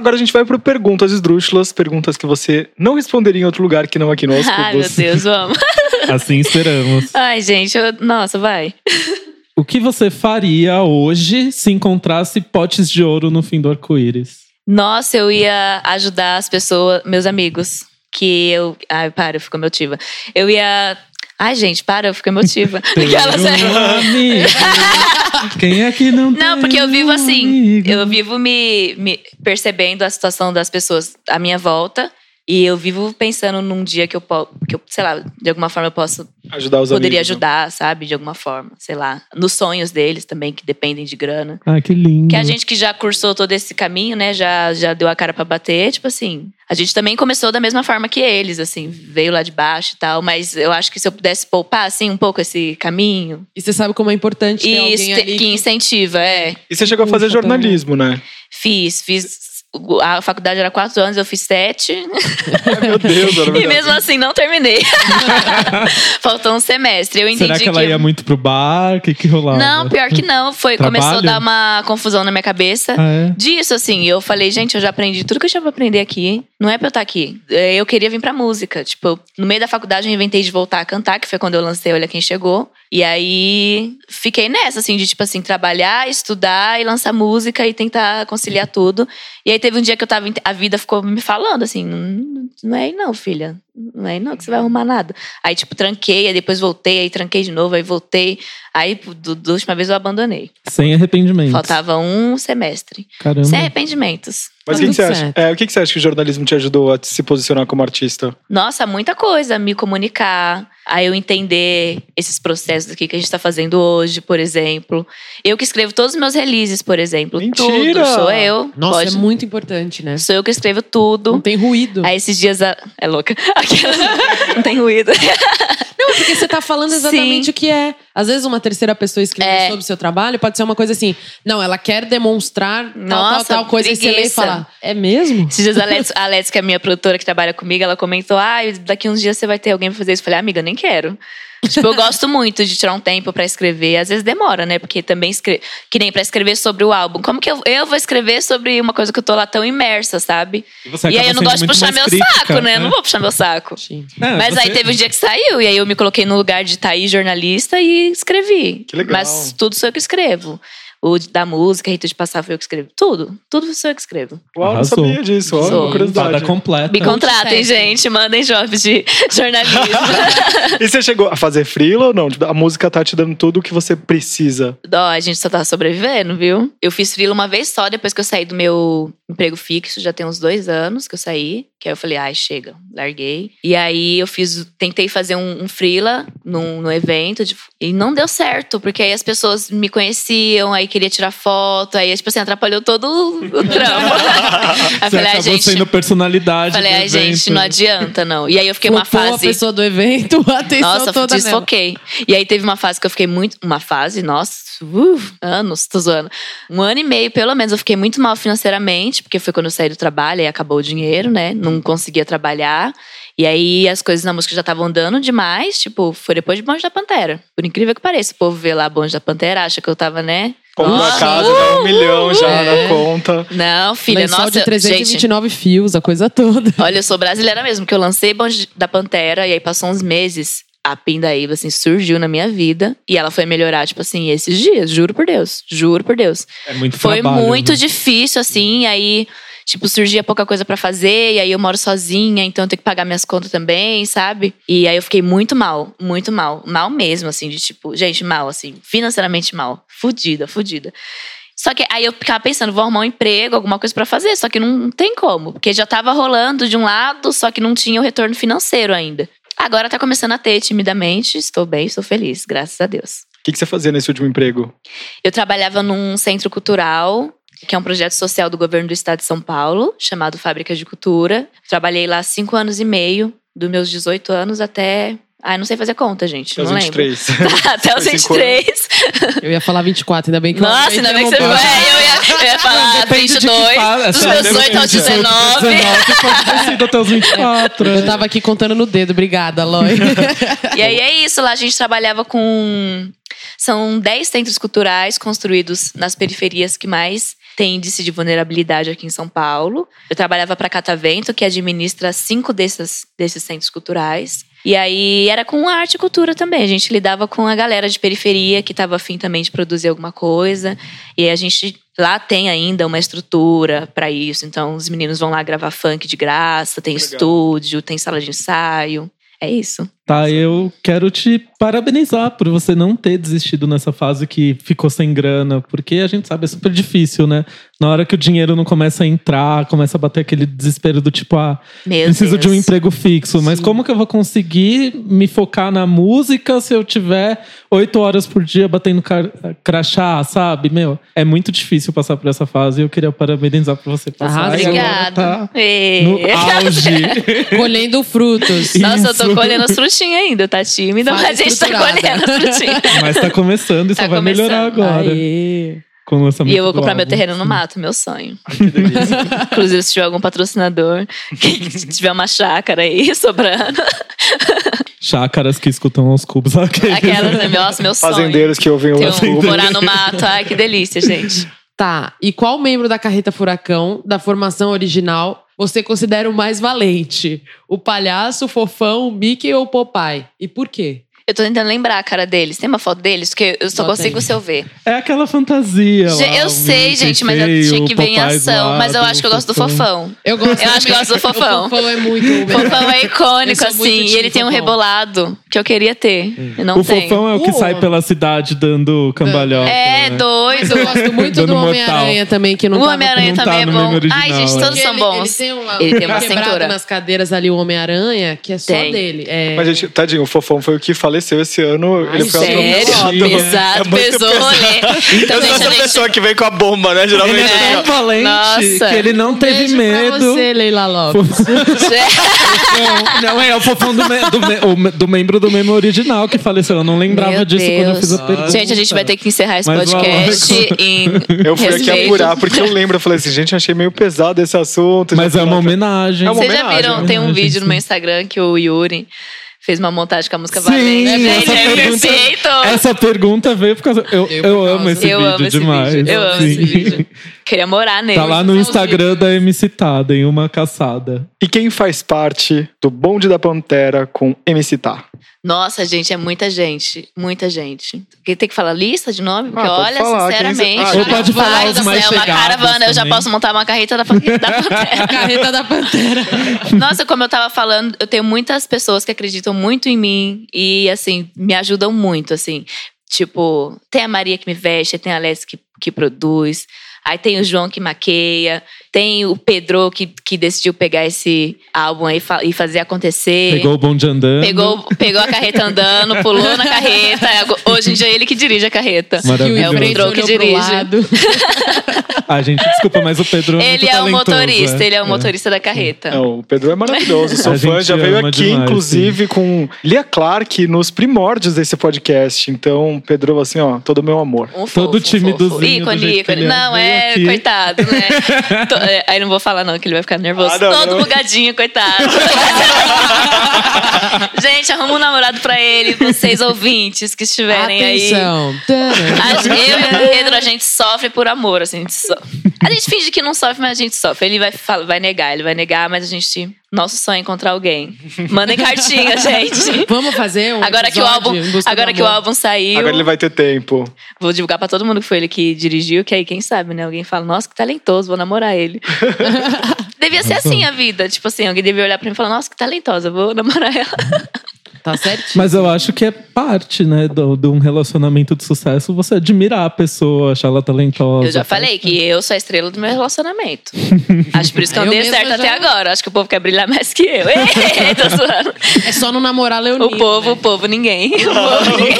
Agora a gente vai para perguntas esdrúxulas, perguntas que você não responderia em outro lugar que não aqui no Aos Ai, meu Cubos. Deus, vamos. Assim esperamos. Ai, gente, eu- nossa, vai. O que você faria hoje se encontrasse potes de ouro no fim do arco-íris? Nossa, eu ia ajudar as pessoas, meus amigos, que eu. Ai, para, eu fico emotiva. Eu ia. Ai, gente, para, eu fico emotiva. Aquelas- um amigo. Quem é que não Não, porque eu vivo assim. amigo? Eu vivo me, me percebendo a situação das pessoas à minha volta. E eu vivo pensando num dia que eu posso, que eu, sei lá, de alguma forma eu posso, Ajudar os poderia amigos, né? ajudar, sabe? De alguma forma, sei lá. Nos sonhos deles também, que dependem de grana. Ah, que lindo. Que a gente que já cursou todo esse caminho, né? Já, já deu a cara pra bater, tipo assim. A gente também começou da mesma forma que eles, assim, veio lá de baixo e tal. Mas eu acho que se eu pudesse poupar, assim, um pouco esse caminho. E você sabe como é importante ter E alguém isso ali te- que incentiva, é. E você chegou a fazer jornalismo, né? Fiz, fiz. A faculdade era quatro anos, eu fiz sete. Ai, meu Deus, era E mesmo assim, não terminei. Faltou um semestre. Eu entendi Será que ela que. ia muito pro bar? O que que rolava? Não, pior que não. Foi, começou a dar uma confusão na minha cabeça. Ah, é? Disso, assim, eu falei, gente, eu já aprendi tudo que eu tinha pra aprender aqui. Não é pra eu estar aqui. É, Eu queria vir pra música. Tipo, no meio da faculdade eu inventei de voltar a cantar, que foi quando eu lancei Olha Quem Chegou. E aí fiquei nessa, assim, de tipo assim, trabalhar, estudar e lançar música e tentar conciliar tudo. E aí teve um dia que eu tava. A vida ficou me falando assim: "Não- não é aí não, filha. Não é aí não que você vai arrumar nada. Aí, tipo, tranquei, aí depois voltei, aí tranquei de novo, aí voltei. Aí, do, da última vez eu abandonei. Sem arrependimento. Faltava um semestre. Caramba. Sem arrependimentos. Mas Tá o que, que você acha? É, o que, que você acha que o jornalismo te ajudou a se posicionar como artista? Nossa, muita coisa. Me comunicar, a eu entender esses processos aqui que a gente tá fazendo hoje, por exemplo. Eu que escrevo todos os meus releases, por exemplo. Mentira! Tudo. Sou eu. Nossa, Pode- é muito importante, né? Sou eu que escrevo tudo. Não tem ruído. Aí esses dias. a- É louca. Não tem ruído. Não, é porque você tá falando exatamente Sim. o que é. Às vezes uma terceira pessoa escrever É. sobre o seu trabalho pode ser uma coisa assim. Não, ela quer demonstrar tal, tal, Nossa, tal coisa. E você lê e preguiça. fala, é mesmo? Esses dias a Alex, a Alex, que é a minha produtora que trabalha comigo, ela comentou: ah, daqui uns dias você vai ter alguém pra fazer isso. Eu falei, amiga, nem quero. Tipo, eu gosto muito de tirar um tempo pra escrever. Às vezes demora, né? Porque também escre... que nem pra escrever sobre o álbum. Como que eu, eu vou escrever sobre uma coisa que eu tô lá tão imersa, sabe? você E aí eu não gosto de puxar meu crítica, saco, né? Eu não vou puxar meu saco. Sim. É, Mas você- aí teve um dia que saiu, e aí eu me coloquei no lugar de estar aí jornalista e escrevi. Que legal. Mas tudo sou eu que escrevo. O da música, Rito de Passar foi eu que escrevo. Tudo. Tudo sou eu que escrevo. Uau, não sabia disso. Ó, Sou. curiosidade. Fada completa. Me contratem, gente. Mandem jobs de jornalismo. E você chegou a fazer freela ou não? Tipo, a música tá te dando tudo o que você precisa. Ó, a gente só tá sobrevivendo, viu? Eu fiz freela uma vez só, depois que eu saí do meu emprego fixo. Já tem uns dois anos que eu saí. Que aí eu falei, ai, chega. Larguei. E aí eu fiz, tentei fazer um, um freela num, num evento. de- e não deu certo, porque aí as pessoas me conheciam, aí queria tirar foto. Aí, tipo assim, atrapalhou todo o trampo. aí falei, ai, acabou gente... sendo personalidade. Falei, ai, gente, evento. não adianta, não. E aí eu fiquei uma Flopou a fase... pessoa do evento, a atenção Nossa, toda nela. desfoquei. E aí teve uma fase que eu fiquei muito. Uma fase, nossa, uh, anos, tô zoando. Um ano e meio, pelo menos, eu fiquei muito mal financeiramente, porque foi quando eu saí do trabalho e acabou o dinheiro, né? Não conseguia trabalhar. E aí as coisas na música já estavam andando demais. Tipo, foi depois de Bonde da Pantera. Por incrível que pareça, o povo vê lá Bonde da Pantera, acha que eu tava, né? Comprou a Nossa, casa, uh! dá um milhão já É. na conta. Não, filha, Lençol nossa, de gente. 329 fios, a coisa toda. Olha, eu sou brasileira mesmo, que eu lancei Bonde da Pantera e aí passou uns meses. A Pindaíba, assim, surgiu na minha vida. E ela foi melhorar, tipo assim, esses dias. Juro por Deus. Juro por Deus. É muito Foi trabalho, muito né? difícil, assim. Aí, tipo, surgia pouca coisa pra fazer. E aí eu moro sozinha, então eu tenho que pagar minhas contas também, sabe? E aí eu fiquei muito mal. Muito mal. Mal mesmo, assim, de tipo... Gente, mal, assim. Financeiramente mal. Fudida, fudida. Só que aí eu ficava pensando, vou arrumar um emprego, alguma coisa pra fazer. Só que não tem como. Porque já tava rolando de um lado, só que não tinha o retorno financeiro ainda. Agora tá começando a ter timidamente. Estou bem, estou feliz, graças a Deus. O que, que você fazia nesse último emprego? Eu trabalhava num centro cultural, que é um projeto social do governo do estado de São Paulo, chamado Fábrica de Cultura. Trabalhei lá cinco anos e meio, dos meus 18 anos até. Ah, não sei fazer conta, gente. Até os não lembro. 23. Tá, até os Foi cinco 23. Eu ia falar 24, ainda bem que eu Nossa, ainda bem que você foi. eu ia, eu ia falar Depende de que 22, fase, dos meus 18 aos depende do 19. 19 pode ter sido até os 24. Eu tava aqui contando no dedo, obrigada, Loi. E aí é isso, lá a gente trabalhava com. São 10 centros culturais construídos nas periferias que mais têm índice de vulnerabilidade aqui em São Paulo. Eu trabalhava para Catavento, que administra cinco desses, desses centros culturais. E aí era com arte e cultura também. A gente lidava com a galera de periferia que estava afim também de produzir alguma coisa. E a gente lá tem ainda uma estrutura para isso. Então os meninos vão lá gravar funk de graça, tem Legal. estúdio, tem sala de ensaio. É isso. Tá, eu quero te parabenizar por você não ter desistido nessa fase que ficou sem grana, porque a gente sabe, é super difícil, né? Na hora que o dinheiro não começa a entrar, começa a bater aquele desespero do tipo, ah, Meu preciso Deus. de um emprego fixo, mas Sim. como que eu vou conseguir me focar na música se eu tiver oito horas por dia batendo crachá, sabe? Meu, é muito difícil passar por essa fase e eu queria parabenizar por você passar. Agora Obrigada. Tá no auge. Colhendo frutos. Nossa, eu tô colhendo as frutinhas ainda, tá tímida, mas a gente tá colhendo as frutinhas. Mas tá começando e só Tá vai melhorar começando. agora. Aê. Com o lançamento E eu vou comprar meu terreno no mato, meu sonho. Que delícia. Inclusive, se tiver algum patrocinador, que tiver uma chácara aí sobrando. Chácaras que escutam aos cubos. Aqueles. Aquelas, né? Nossa, meu sonho. Fazendeiros que ouvem o um, morar no mato. Ai, que delícia, gente. Tá, e qual membro da Carreta Furacão, da formação original, você considera o mais valente? O palhaço, o fofão, o Mickey ou o Popeye? E por quê? Eu tô tentando lembrar a cara deles. Tem uma foto deles? Porque eu só Bota consigo aí. se eu ver. É aquela fantasia. Lá, eu sei, gente, mas eu tinha que ver em ação. zoado, Mas eu acho que eu gosto do fofão. Eu gosto Eu acho que eu gosto do fofão. O fofão é muito. O fofão é icônico, Eu assim. E ele tem um rebolado que eu queria ter. E não O tem. fofão é o que Uh. sai pela cidade dando cambalhota. É, né? doido. Eu gosto muito do. Homem-Aranha também, que não O tava Homem-Aranha tá também é bom. original, Ai, gente, todos são ele, bons. Ele tem uma, Ele tem uma cintura. nas cadeiras ali, o Homem-Aranha, que é só Tem. dele. É... Mas, gente, tadinho, o fofão foi o que faleceu. Faleceu esse ano. Ai, ele foi Sério? atropelado. Pesado, É pesou o rolê. Então, Eu sou essa gente. pessoa que vem com a bomba, né? Ele Geralmente. é assim, tão ó. valente Nossa. que ele não teve Beijo medo. Pra você, Leila Lopes. Não, é o fofão do, me- do, me- do membro do meme original que faleceu. Eu não lembrava Meu disso quando eu fiz a Deus. pergunta. Gente, a gente vai ter que encerrar esse Mas lá, podcast vai. em. Eu fui aqui apurar, porque eu lembro, eu falei assim, gente, achei meio pesado esse assunto. Mas é uma homenagem. É uma Vocês já viram? né? Tem um vídeo no meu Instagram que o Yuri fez uma montagem com a música Sim, Valente. essa é pergunta, perfeito. essa pergunta veio por causa. Eu, Eu eu, amo esse Eu vídeo amo esse demais. vídeo. Eu amo esse vídeo. Queria morar nele. Tá lá no Instagram da MC Tada, em uma caçada. E quem faz parte do bonde da Pantera com MC Tá? Nossa, gente, é muita gente. Muita gente. Quem tem que falar lista de nome? Porque Ah, olha, falar, quem sinceramente. você- Ah, Ou pode falar os do mais céu, uma caravana. Eu já também. posso montar uma carreta da, da Pantera. Carreta da Pantera. Nossa, como eu tava falando, eu tenho muitas pessoas que acreditam muito em mim e, assim, me ajudam muito, assim. Tipo, tem a Maria que me veste, tem a Alessia que, que produz, aí tem o João que maqueia, tem o Pedro que, que decidiu pegar esse álbum aí fa- e fazer acontecer. Pegou o bonde andando. Pegou, pegou a carreta andando, pulou na carreta. Hoje em dia é ele que dirige a carreta. Maravilhoso. É o Pedro que pro dirige. Ah, gente, desculpa, mas o Pedro é Ele muito é o motorista, é. ele é o motorista da carreta. É, o Pedro é maravilhoso, sou A fã, já veio aqui, demais, inclusive, com Lia Clark nos primórdios desse podcast. Então, Pedro, assim, ó, todo o meu amor. Um fofo, Todo um timidozinho fofo. do Ícone, ícone. ele é. Não, é, aqui. coitado, né? É, aí não vou falar não, que ele vai ficar nervoso. Ah, não, Todo não. bugadinho, coitado. Gente, arruma um namorado pra ele, vocês ouvintes que estiverem aí. Atenção. A- eu e o Pedro, a gente sofre por amor, assim, a gente, so- a gente finge que não sofre, mas a gente sofre. Ele vai, fala- vai negar, ele vai negar, mas a gente. Nosso sonho é encontrar alguém. Mandem cartinha, gente. Vamos fazer um Agora que o álbum, agora que o amor. álbum saiu, Agora ele vai ter tempo. vou divulgar pra todo mundo que foi ele que dirigiu, que aí quem sabe, né? Alguém fala, nossa, que talentoso, vou namorar ele. devia ser assim a vida, tipo assim, alguém devia olhar pra mim e falar, nossa, que talentosa, vou namorar ela. Tá certinho. Mas eu acho que é parte, né, do- de um relacionamento de sucesso você admirar a pessoa, achar ela talentosa. Eu já falei que eu sou a estrela do meu relacionamento. Acho por isso que eu Eu dei certo já- até agora. Acho que o povo quer brilhar mais que eu. Ei, tô zoando. É só não namorar Leonino. O povo, né? o povo, ninguém. O povo, ninguém.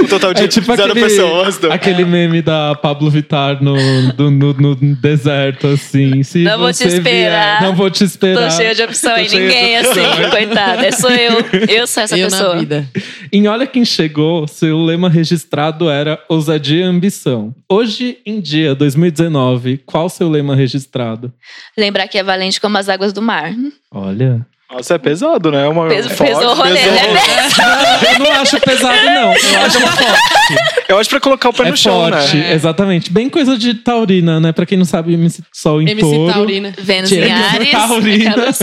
O total de É tipo zero aquele, pessoas. do- aquele meme da Pablo Vittar no, do- no, no deserto, assim. Se Não vou te esperar. vier, não vou te esperar. Tô cheia de opção de Ninguém assim, coitada. É sou eu. Eu sou essa Eu pessoa. na vida. Em Olha Quem Chegou, seu lema registrado era ousadia e ambição. Hoje em dia, 2019, qual seu lema registrado? Lembrar que é valente como as águas do mar. Olha. Nossa, é pesado, né? É Uma Peso- forte, pesou o rolê, pesou né? o rolê. Eu não acho pesado, não. Eu acho forte. Eu acho pra colocar o pé É no chão, forte, né? exatamente. Bem coisa de taurina, né? Pra quem não sabe, MC Sol em MC touro. Taurina. Vênus em Ares. taurina. aquelas-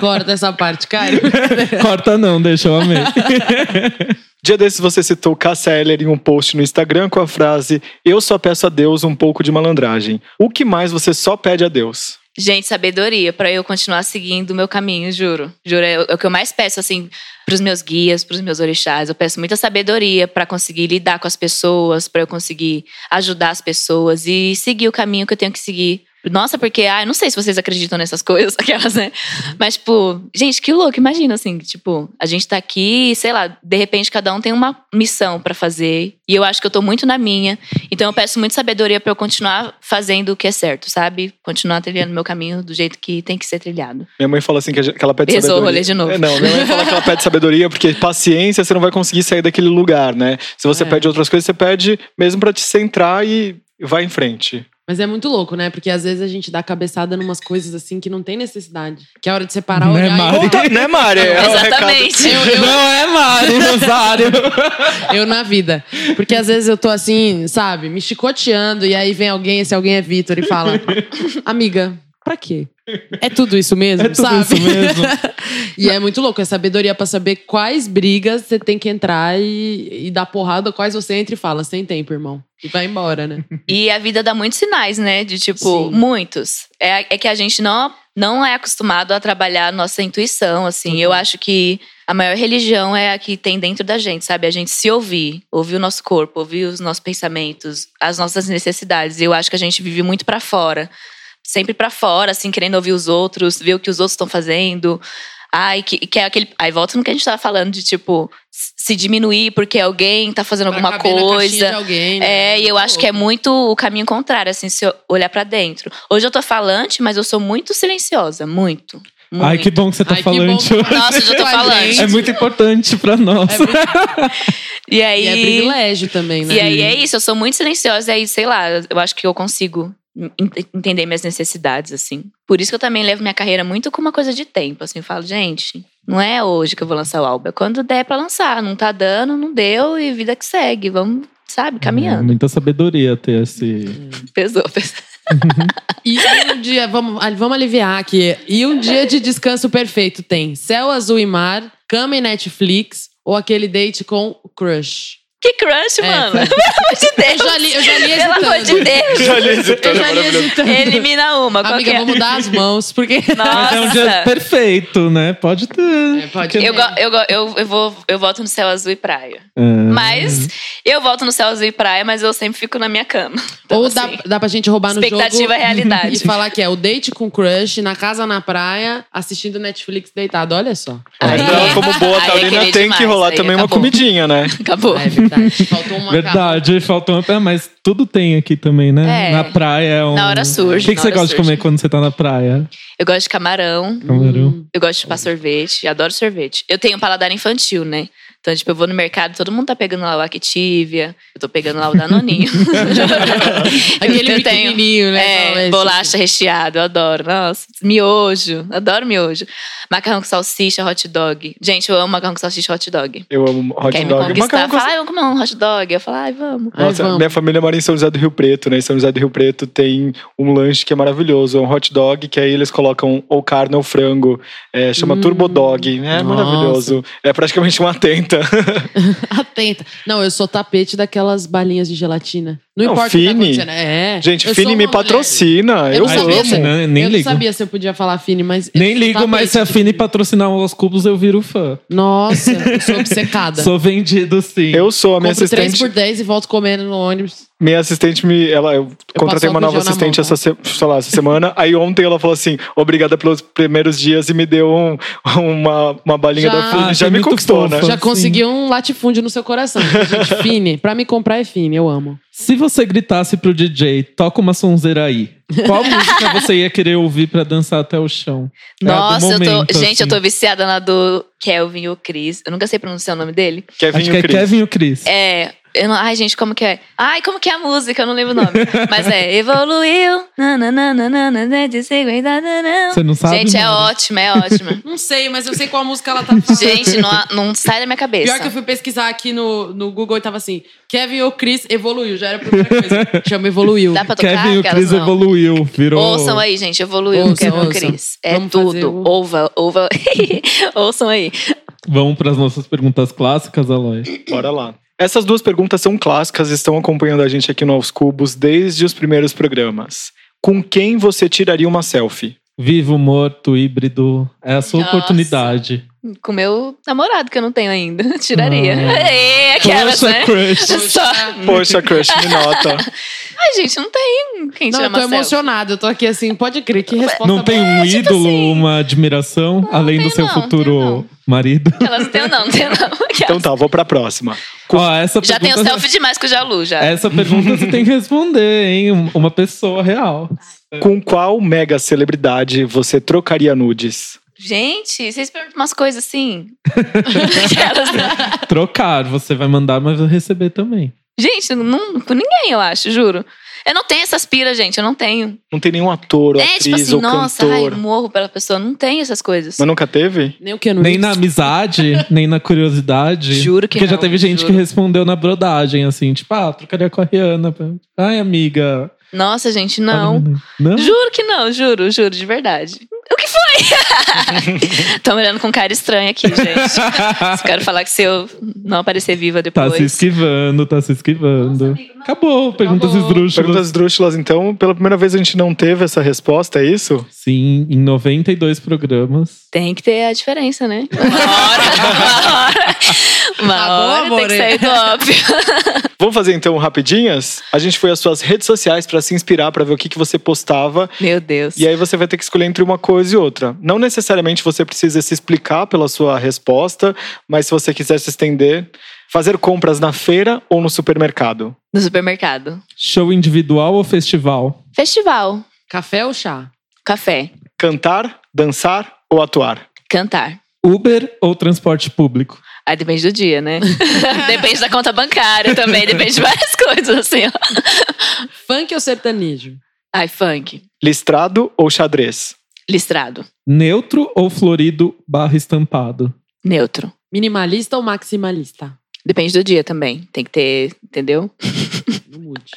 Corta essa parte, Caio. Corta não, deixa eu amei. Dia desses você citou Cássia Eller em um post no Instagram com a frase Eu só peço a Deus um pouco de malandragem. O que mais você só pede a Deus? Gente, sabedoria pra eu continuar seguindo o meu caminho, juro. Juro, é o é que eu mais peço, assim, pros meus guias, pros meus orixás. Eu peço muita sabedoria pra conseguir lidar com as pessoas, pra eu conseguir ajudar as pessoas e seguir o caminho que eu tenho que seguir. Nossa, porque, ah, eu não sei se vocês acreditam nessas coisas, aquelas, né? Mas, tipo, gente, que louco, imagina, assim, tipo, a gente tá aqui, sei lá, de repente cada um tem uma missão pra fazer. E eu acho que eu tô muito na minha. Então eu peço muito sabedoria pra eu continuar fazendo o que é certo, sabe? Continuar trilhando meu caminho do jeito que tem que ser trilhado. Minha mãe fala assim que, ela pede Pesou o sabedoria. rolê de novo. É, não, minha mãe fala que ela pede sabedoria porque paciência você não vai conseguir sair daquele lugar, né? Se você É. pede outras coisas, você pede mesmo pra te centrar e vai em frente. Mas é muito louco, né? Porque às vezes a gente dá cabeçada numas coisas assim que não tem necessidade. Que é a hora de separar, Né, olhar Mari? e... Conta, né, Mari? É o Exatamente. recado. Não é Mari, Rosário. Eu na vida. Porque às vezes eu tô assim, sabe, me chicoteando e aí vem alguém, esse alguém é Vitor, e fala: Amiga, pra quê? É tudo isso mesmo, É tudo sabe? isso mesmo. e é muito louco, é sabedoria pra saber quais brigas você tem que entrar e, e dar porrada, quais você entra e fala, sem tempo, irmão. E vai embora, né? E a vida dá muitos sinais, né? De tipo, Sim. muitos. É, é que a gente não, não é acostumado a trabalhar a nossa intuição, assim. Eu acho que a maior religião é a que tem dentro da gente, sabe? A gente se ouvir, ouvir o nosso corpo, ouvir os nossos pensamentos, as nossas necessidades. Eu acho que a gente vive muito pra fora. Sempre pra fora, assim, querendo ouvir os outros, ver o que os outros estão fazendo. Ai, que, que é aquele. Aí volta no que a gente tava falando de, tipo, se diminuir porque alguém tá fazendo Pra alguma caber na caixinha de coisa. alguém, né? É, e eu acho que é muito o caminho contrário, assim, se olhar pra dentro. Hoje eu tô falante, mas eu sou muito silenciosa, muito. muito. Ai, que bom que você tá Ai, falante hoje. Nossa, hoje eu tô falante. gente. É muito importante pra nós. É muito- E aí. E é privilégio também, né? E aí é isso, eu sou muito silenciosa, e aí, sei lá, eu acho que eu consigo entender minhas necessidades, assim. Por isso que eu também levo minha carreira muito com uma coisa de tempo, assim, eu falo, gente, não é hoje que eu vou lançar o álbum, é quando der pra lançar, não tá dando, não deu, e vida que segue, vamos, sabe, É, caminhando. muita sabedoria ter esse. Pesou, pesou. E um dia, vamos, vamos aliviar aqui. E um dia de descanso perfeito tem Céu Azul e Mar, Cama e Netflix ou aquele date com o crush. Que crush, É, mano. foi- Pelo amor de Deus. Eu já li, eu já li Pelo amor de. Deus. Já li Eu já li. Elimina uma, qual Amiga, que é? vamos dar as mãos, porque. Nossa. Mas é um dia perfeito, né? Pode ter. É, pode Eu, go- eu, go- eu, eu, vou, eu volto no céu azul e praia. É. Mas eu volto no céu azul e praia, mas eu sempre fico na minha cama. Então, Ou dá, assim, dá pra gente roubar no jogo. expectativa é realidade. E falar que é o date com crush, na casa na praia, assistindo Netflix deitado. Olha só. Aí- Mas ela, como boa é taurina, querer tem demais, que rolar aí também uma acabou. comidinha, né? Acabou. É verdade. Faltou uma Verdade, faltou uma. Ah, Mas tudo tem aqui também, né? É. Na praia é um. Na hora surge, O que, que você gosta de surge. comer quando você tá na praia? Eu gosto de camarão. Camarão. Eu gosto de chupar sorvete. Adoro sorvete. Eu tenho um paladar infantil, né? Então, tipo, eu vou no mercado, todo mundo tá pegando lá o Activia. Eu tô pegando lá o Danoninho. Aquele Eu tenho- pequenininho, né? É, bolacha recheado, eu adoro. Nossa, miojo, adoro miojo. Macarrão com salsicha, hot dog. Gente, eu amo macarrão com salsicha, hot dog. Eu amo hot Quer me dog. conquistar? Macarrão com- Fala, ai, vamos comer um hot dog. Eu falo, ai, vamos. Ai, Nossa, vamos. minha família mora em São José do Rio Preto, né? Em São José do Rio Preto tem um lanche que é maravilhoso, é um hot dog, que aí eles colocam ou carne ou frango. É, chama Hum, Turbo Dog, é nossa. maravilhoso. É praticamente uma tenta. Atenta. Não, eu sou tapete daquelas balinhas de gelatina. Não, Não, importa o que tá Fini. acontecendo. É. Gente, Eu Fini me mulher- patrocina. Eu, Eu não sabia amo. se- Né? Nem eu ligo. não sabia se eu podia falar Fini, mas. eu Nem ligo, mas se a Fini patrocinar os cubos, eu viro fã. Nossa, eu sou obcecada. Sou vendido, sim. Eu sou a minha Compro 3 assistente. por 10 e volto comendo no ônibus. Minha assistente me. Ela, eu contratei passo uma nova assistente mão, essa, se- sei lá, essa semana. Aí ontem ela falou assim: obrigada pelos primeiros dias e me deu um- uma, uma balinha Já- da Fini. Ah, Já me conquistou, fofa. né? Já consegui um latifúndio no seu coração. Gente, Fini. Pra me comprar é Fini, eu amo. Se você gritasse pro DJ, toca uma sonzeira aí. Qual música você ia querer ouvir pra dançar até o chão? É a do Nossa, eu tô. momento, Gente, eu assim. tô viciada na do Kelvin e o Chris. Eu nunca sei pronunciar o nome dele. Kevin Acho e que o é Cris. Kevin e o Chris. É. eu não- ai, gente, como que é? Ai, como que é a música? Eu não lembro o nome. Mas é Evoluiu. nananana, de 50, nanã. Você não sabe? Gente, é ótima, é ótima. Não sei, mas eu sei qual música ela tá falando. Gente, não, não sai da minha cabeça. Pior que eu fui pesquisar aqui no, no Google e tava assim: Kevin ou Chris evoluiu. Já era a primeira coisa. Chama evoluiu. Dá pra tocar Kevin e o aquelas Chris não? evoluiu. Virou. Ouçam aí, gente. Evoluiu Ouçam, o Kevin o ouçam. Cris. É Vamos tudo. o- Ouva, ouva. Ouçam aí. Vamos pras nossas perguntas clássicas, Aloy. Bora lá. Essas duas perguntas são clássicas, estão acompanhando a gente aqui no Aos Cubos desde os primeiros programas. Com quem você tiraria uma selfie? Vivo, morto, híbrido. É a sua Nossa. oportunidade. Com meu namorado, que eu não tenho ainda. Tiraria. Ah. Ê, aquelas, Poxa, né? crush. Só. Poxa, crush, me nota. Ai, gente, não tem quem Não, tira eu tô emocionada. Eu tô aqui assim, pode crer. Que resposta Não tem um tipo ídolo, assim. uma admiração, Não, além do tem seu não, futuro tem não. marido? Elas não tem, não, não tem, não. Aquelas. Então tá, vou pra próxima. Ó, essa Já tenho pergunta, selfie demais com o Jalu, já. Essa pergunta você tem que responder, hein? Um- Uma pessoa real. Com qual mega celebridade você trocaria nudes? Gente, vocês perguntam umas coisas assim. Trocar, você vai mandar, mas vai receber também. Gente, não, com ninguém, eu acho, juro. Eu não tenho essas piras, gente, eu não tenho. Não tem nenhum ator ou é, atriz tipo assim, ou nossa, ai, cantor. eu morro pela pessoa. Não tem essas coisas. Mas nunca teve? Nem o que Nem na amizade, nem na curiosidade. Juro que Porque já não, teve gente juro. que respondeu na brodagem, assim, tipo, ah, trocaria com a Rihanna. Ai, amiga. Nossa, gente, Tá não. Não? Juro que não, juro, juro, de verdade. O que foi? Estão olhando com cara estranha aqui, gente. Quero falar que se eu não aparecer viva Tá depois. se esquivando, tá se esquivando. amigo, não. Acabou, perguntas Acabou. esdrúxulas. Perguntas esdrúxulas, então. Pela primeira vez a gente não teve essa resposta, é isso? Sim, em 92 programas. Tem que ter a diferença, né? Uma hora, uma hora, Uma Tá bom, hora tem que sair do óbvio. Vamos fazer então rapidinhas? A gente foi às suas redes sociais pra se inspirar, pra ver o que, que você postava. Meu Deus. E aí você vai ter que escolher entre uma coisa e outra. Não necessariamente você precisa se explicar pela sua resposta, mas se você quiser se estender, fazer compras na feira ou no supermercado. No supermercado. Show individual ou festival? Festival. Café ou chá? Café. Cantar, dançar ou atuar? Cantar. Uber ou transporte público? Aí depende do dia, né? depende da conta bancária também, depende de várias coisas, assim, ó. Funk ou sertanejo? Ai, funk. Listrado ou xadrez? Listrado. Neutro ou florido barra estampado? Neutro. Minimalista ou maximalista? Depende do dia também. Tem que ter, entendeu? Não mude.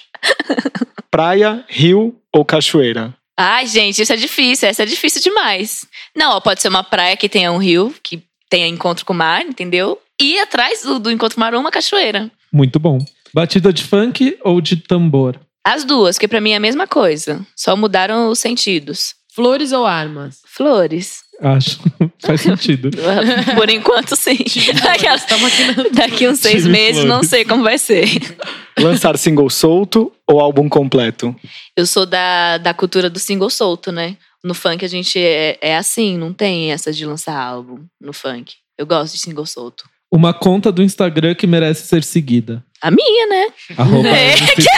Praia, rio ou cachoeira? Ai, gente, isso é difícil. Essa é difícil demais. Não, ó, pode ser uma praia que tenha um rio, que tenha encontro com o mar, entendeu? E atrás do, do encontro com o mar, uma cachoeira. Muito bom. Batida de funk ou de tambor? As duas, que pra mim é a mesma coisa. Só mudaram os sentidos. Flores ou armas? Flores. Acho. Faz sentido. Por enquanto, sim. Aquelas-. Daqui uns seis Time meses, não Flores. sei como vai ser. Lançar single solto ou álbum completo? Eu sou da, da cultura do single solto, né? No funk a gente é, é assim, não tem essa de lançar álbum no funk. Eu gosto de single solto. Uma conta do Instagram que merece ser seguida. A minha, né? Arroba É, MC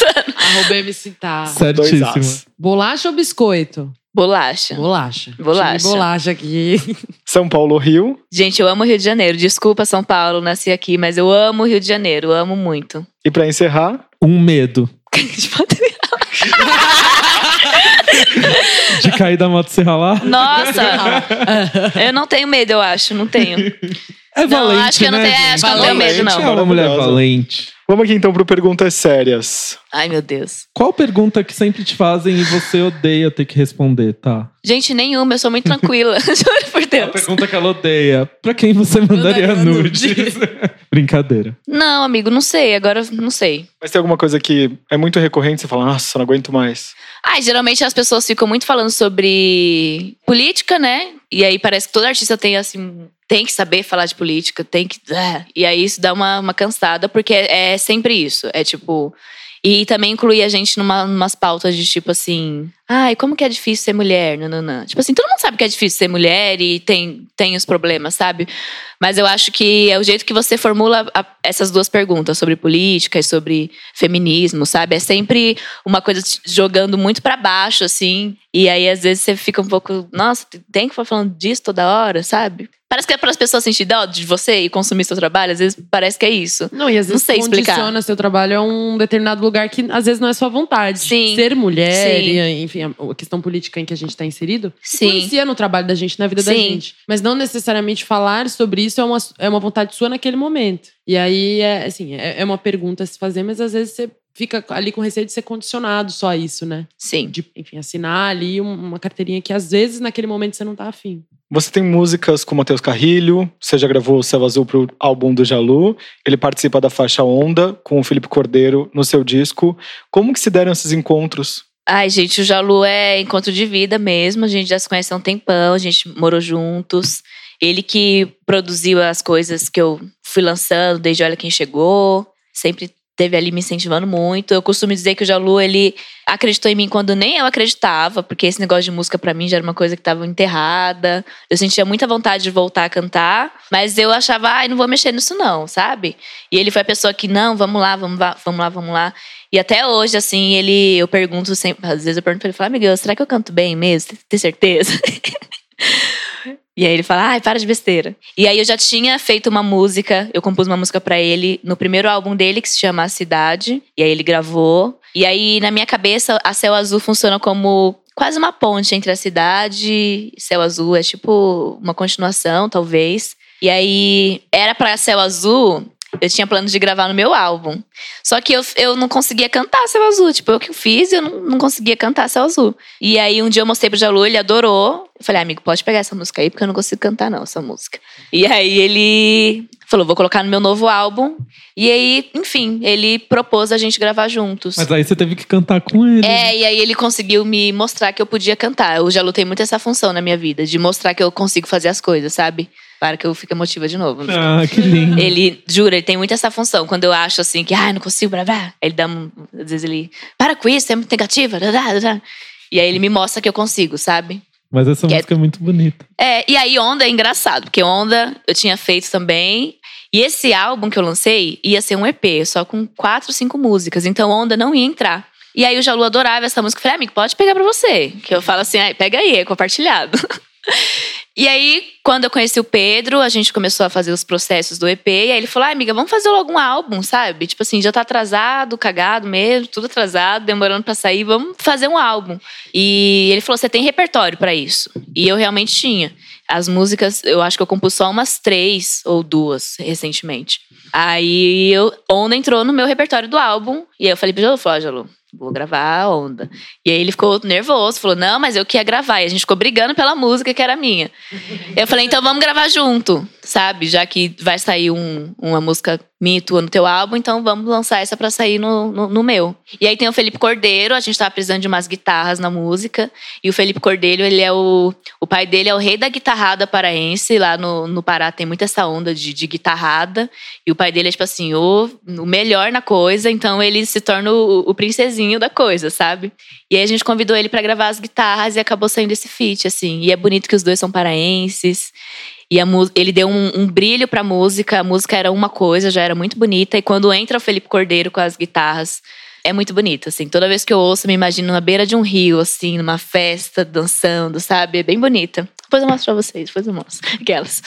Tá. Arroba MC tá. Dois Certíssima. Bolacha ou biscoito? Bolacha. Bolacha. Bolacha. Bolacha aqui. São Paulo ou Rio? Gente, eu amo o Rio de Janeiro. Desculpa, São Paulo, nasci aqui, mas eu amo o Rio de Janeiro. Amo muito. E pra encerrar, Um medo de cair da moto e se ralar. Nossa! eu não tenho medo, eu acho. Não tenho. É Não, valente, acho que eu não né, tenho- gente? acho que eu não tenho medo, não. É uma mulher valente. Vamos aqui então para perguntas sérias. Ai, meu Deus. Qual pergunta que sempre te fazem e você odeia ter que responder, tá? Gente, nenhuma. Eu sou muito tranquila. Juro por A Deus. pergunta que ela odeia. Pra quem você mandaria nudes? nudes. Brincadeira. Não, amigo, não sei. Agora não sei. Mas tem alguma coisa que é muito recorrente, você fala, nossa, não aguento mais. Ai, geralmente as pessoas ficam muito falando sobre política, né? E aí parece que todo artista tem assim. Tem que saber falar de política, tem que. ah. E aí isso dá uma, uma cansada, porque é, é sempre isso. É tipo. E também incluir a gente numa, numas pautas de tipo assim. Ai, como que é difícil ser mulher? Nananã. Tipo assim, todo mundo sabe que é difícil ser mulher e tem, tem os problemas, sabe? Mas eu acho que é o jeito que você formula a- essas duas perguntas sobre política e sobre feminismo, sabe? É sempre uma coisa jogando muito pra baixo, assim. E aí, às vezes, você fica um pouco, nossa, tem que ficar falando disso toda hora, sabe? Parece que é para as pessoas sentir dó de você e consumir seu trabalho, às vezes parece que é isso. Não, e às Não vezes sei explicar. condiciona seu trabalho a um determinado lugar que às vezes não é sua vontade. Sim. Ser mulher, Sim. e, enfim, a questão política em que a gente está inserido, Sim. influencia no trabalho da gente, na vida da Sim. gente. Mas não necessariamente falar sobre isso é uma, é uma vontade sua naquele momento. E aí, é, assim, é, é uma pergunta a se fazer, mas às vezes você fica ali com receio de ser condicionado só a isso, né? Sim. De, enfim, assinar ali um- uma carteirinha que às vezes naquele momento você não tá afim. Você tem músicas com o Matheus Carrilho, você já gravou o Céu Azul pro álbum do Jalu, ele participa da faixa Onda com o Felipe Cordeiro no seu disco. Como que se deram esses encontros? Ai, gente, o Jalu é encontro de vida mesmo. A gente já se conhece há um tempão, a gente morou juntos. Ele que produziu as coisas que eu fui lançando desde Olha Quem Chegou. Sempre teve ali me incentivando muito. Eu costumo dizer que o Jalu, ele acreditou em mim quando nem eu acreditava, porque esse negócio de música pra mim já era uma coisa que tava enterrada. Eu sentia muita vontade de voltar a cantar, mas eu achava, ai, não vou mexer nisso não, sabe? E ele foi a pessoa que, não, vamos lá, vamos lá, vamos lá, vamos lá. E até hoje, assim, ele, eu pergunto sempre, às vezes eu pergunto pra ele, falo, amigo, será que eu canto bem mesmo? Tem certeza? E aí ele fala, ai, para de besteira. E aí eu já tinha feito uma música, eu compus uma música pra ele no primeiro álbum dele, que se chama A Cidade. E aí ele gravou. E aí, na minha cabeça, a Céu Azul funciona como quase uma ponte entre a cidade e Céu Azul. É tipo uma continuação, talvez. E aí, era pra Céu Azul, eu tinha plano de gravar no meu álbum. Só que eu, eu não conseguia cantar Céu Azul. Tipo, eu que fiz e eu não, não conseguia cantar Céu Azul. E aí, um dia eu mostrei pro Jalu, ele adorou. Eu falei, amigo, pode pegar essa música aí, porque eu não consigo cantar, não, essa música. E aí, ele falou, vou colocar no meu novo álbum. E aí, enfim, ele propôs a gente gravar juntos. Mas aí você teve que cantar com ele. É, e aí ele conseguiu me mostrar que eu podia cantar. Eu já lutei muito essa função na minha vida, de mostrar que eu consigo fazer as coisas, sabe? Para que eu fique emotiva de novo. Ah, que lindo. Ele, jura, ele tem muito essa função. Quando eu acho assim que, ah, não consigo bravar, ele dá um. Às vezes ele, para com isso, é muito negativa. dá, dá, dá." E aí ele me mostra que eu consigo, sabe? Mas essa Que é- música é muito bonita. É, e aí Onda é engraçado, porque Onda eu tinha feito também. E esse álbum que eu lancei ia ser um EP, só com quatro, cinco músicas. Então Onda não ia entrar. E aí o Jalu adorava essa música. Eu falei, amigo, pode pegar pra você. Que eu falo assim, ai, pega aí, é compartilhado. E aí, quando eu conheci o Pedro, a gente começou a fazer os processos do EP. E aí ele falou: ah, amiga, vamos fazer logo um álbum, sabe? Tipo assim, já tá atrasado, cagado mesmo, tudo atrasado, demorando pra sair, vamos fazer um álbum. E ele falou: você tem repertório pra isso? E eu realmente tinha. As músicas, eu acho que eu compus só umas três ou duas recentemente. Aí eu, Onda entrou no meu repertório do álbum. E aí eu falei pro Jalu, Jalu, vou gravar a Onda. E aí ele ficou nervoso, falou, não, mas eu que ia gravar. E a gente ficou brigando pela música que era minha. eu falei, então vamos gravar junto, sabe? Já que vai sair um- uma música minha e tua no teu álbum, então vamos lançar essa pra sair no, no, no meu. E aí tem o Felipe Cordeiro, a gente tava precisando de umas guitarras na música. E o Felipe Cordeiro, ele é o. O pai dele é o rei da guitarrada paraense. Lá no, no Pará tem muito essa onda de, de guitarrada. E o pai dele é, tipo assim, o, o melhor na coisa. Então ele se torna o, o princesinho da coisa, sabe? E aí a gente convidou ele pra gravar as guitarras e acabou saindo esse feat, assim. E é bonito que os dois são paraenses. E ele deu um, um brilho pra música. A música era uma coisa, já era muito bonita. E quando entra o Felipe Cordeiro com as guitarras, é muito bonito, assim. Toda vez que eu ouço, me imagino na beira de um rio, assim, numa festa, dançando, sabe? É bem bonita. Depois eu mostro pra vocês, depois eu mostro. Aquelas.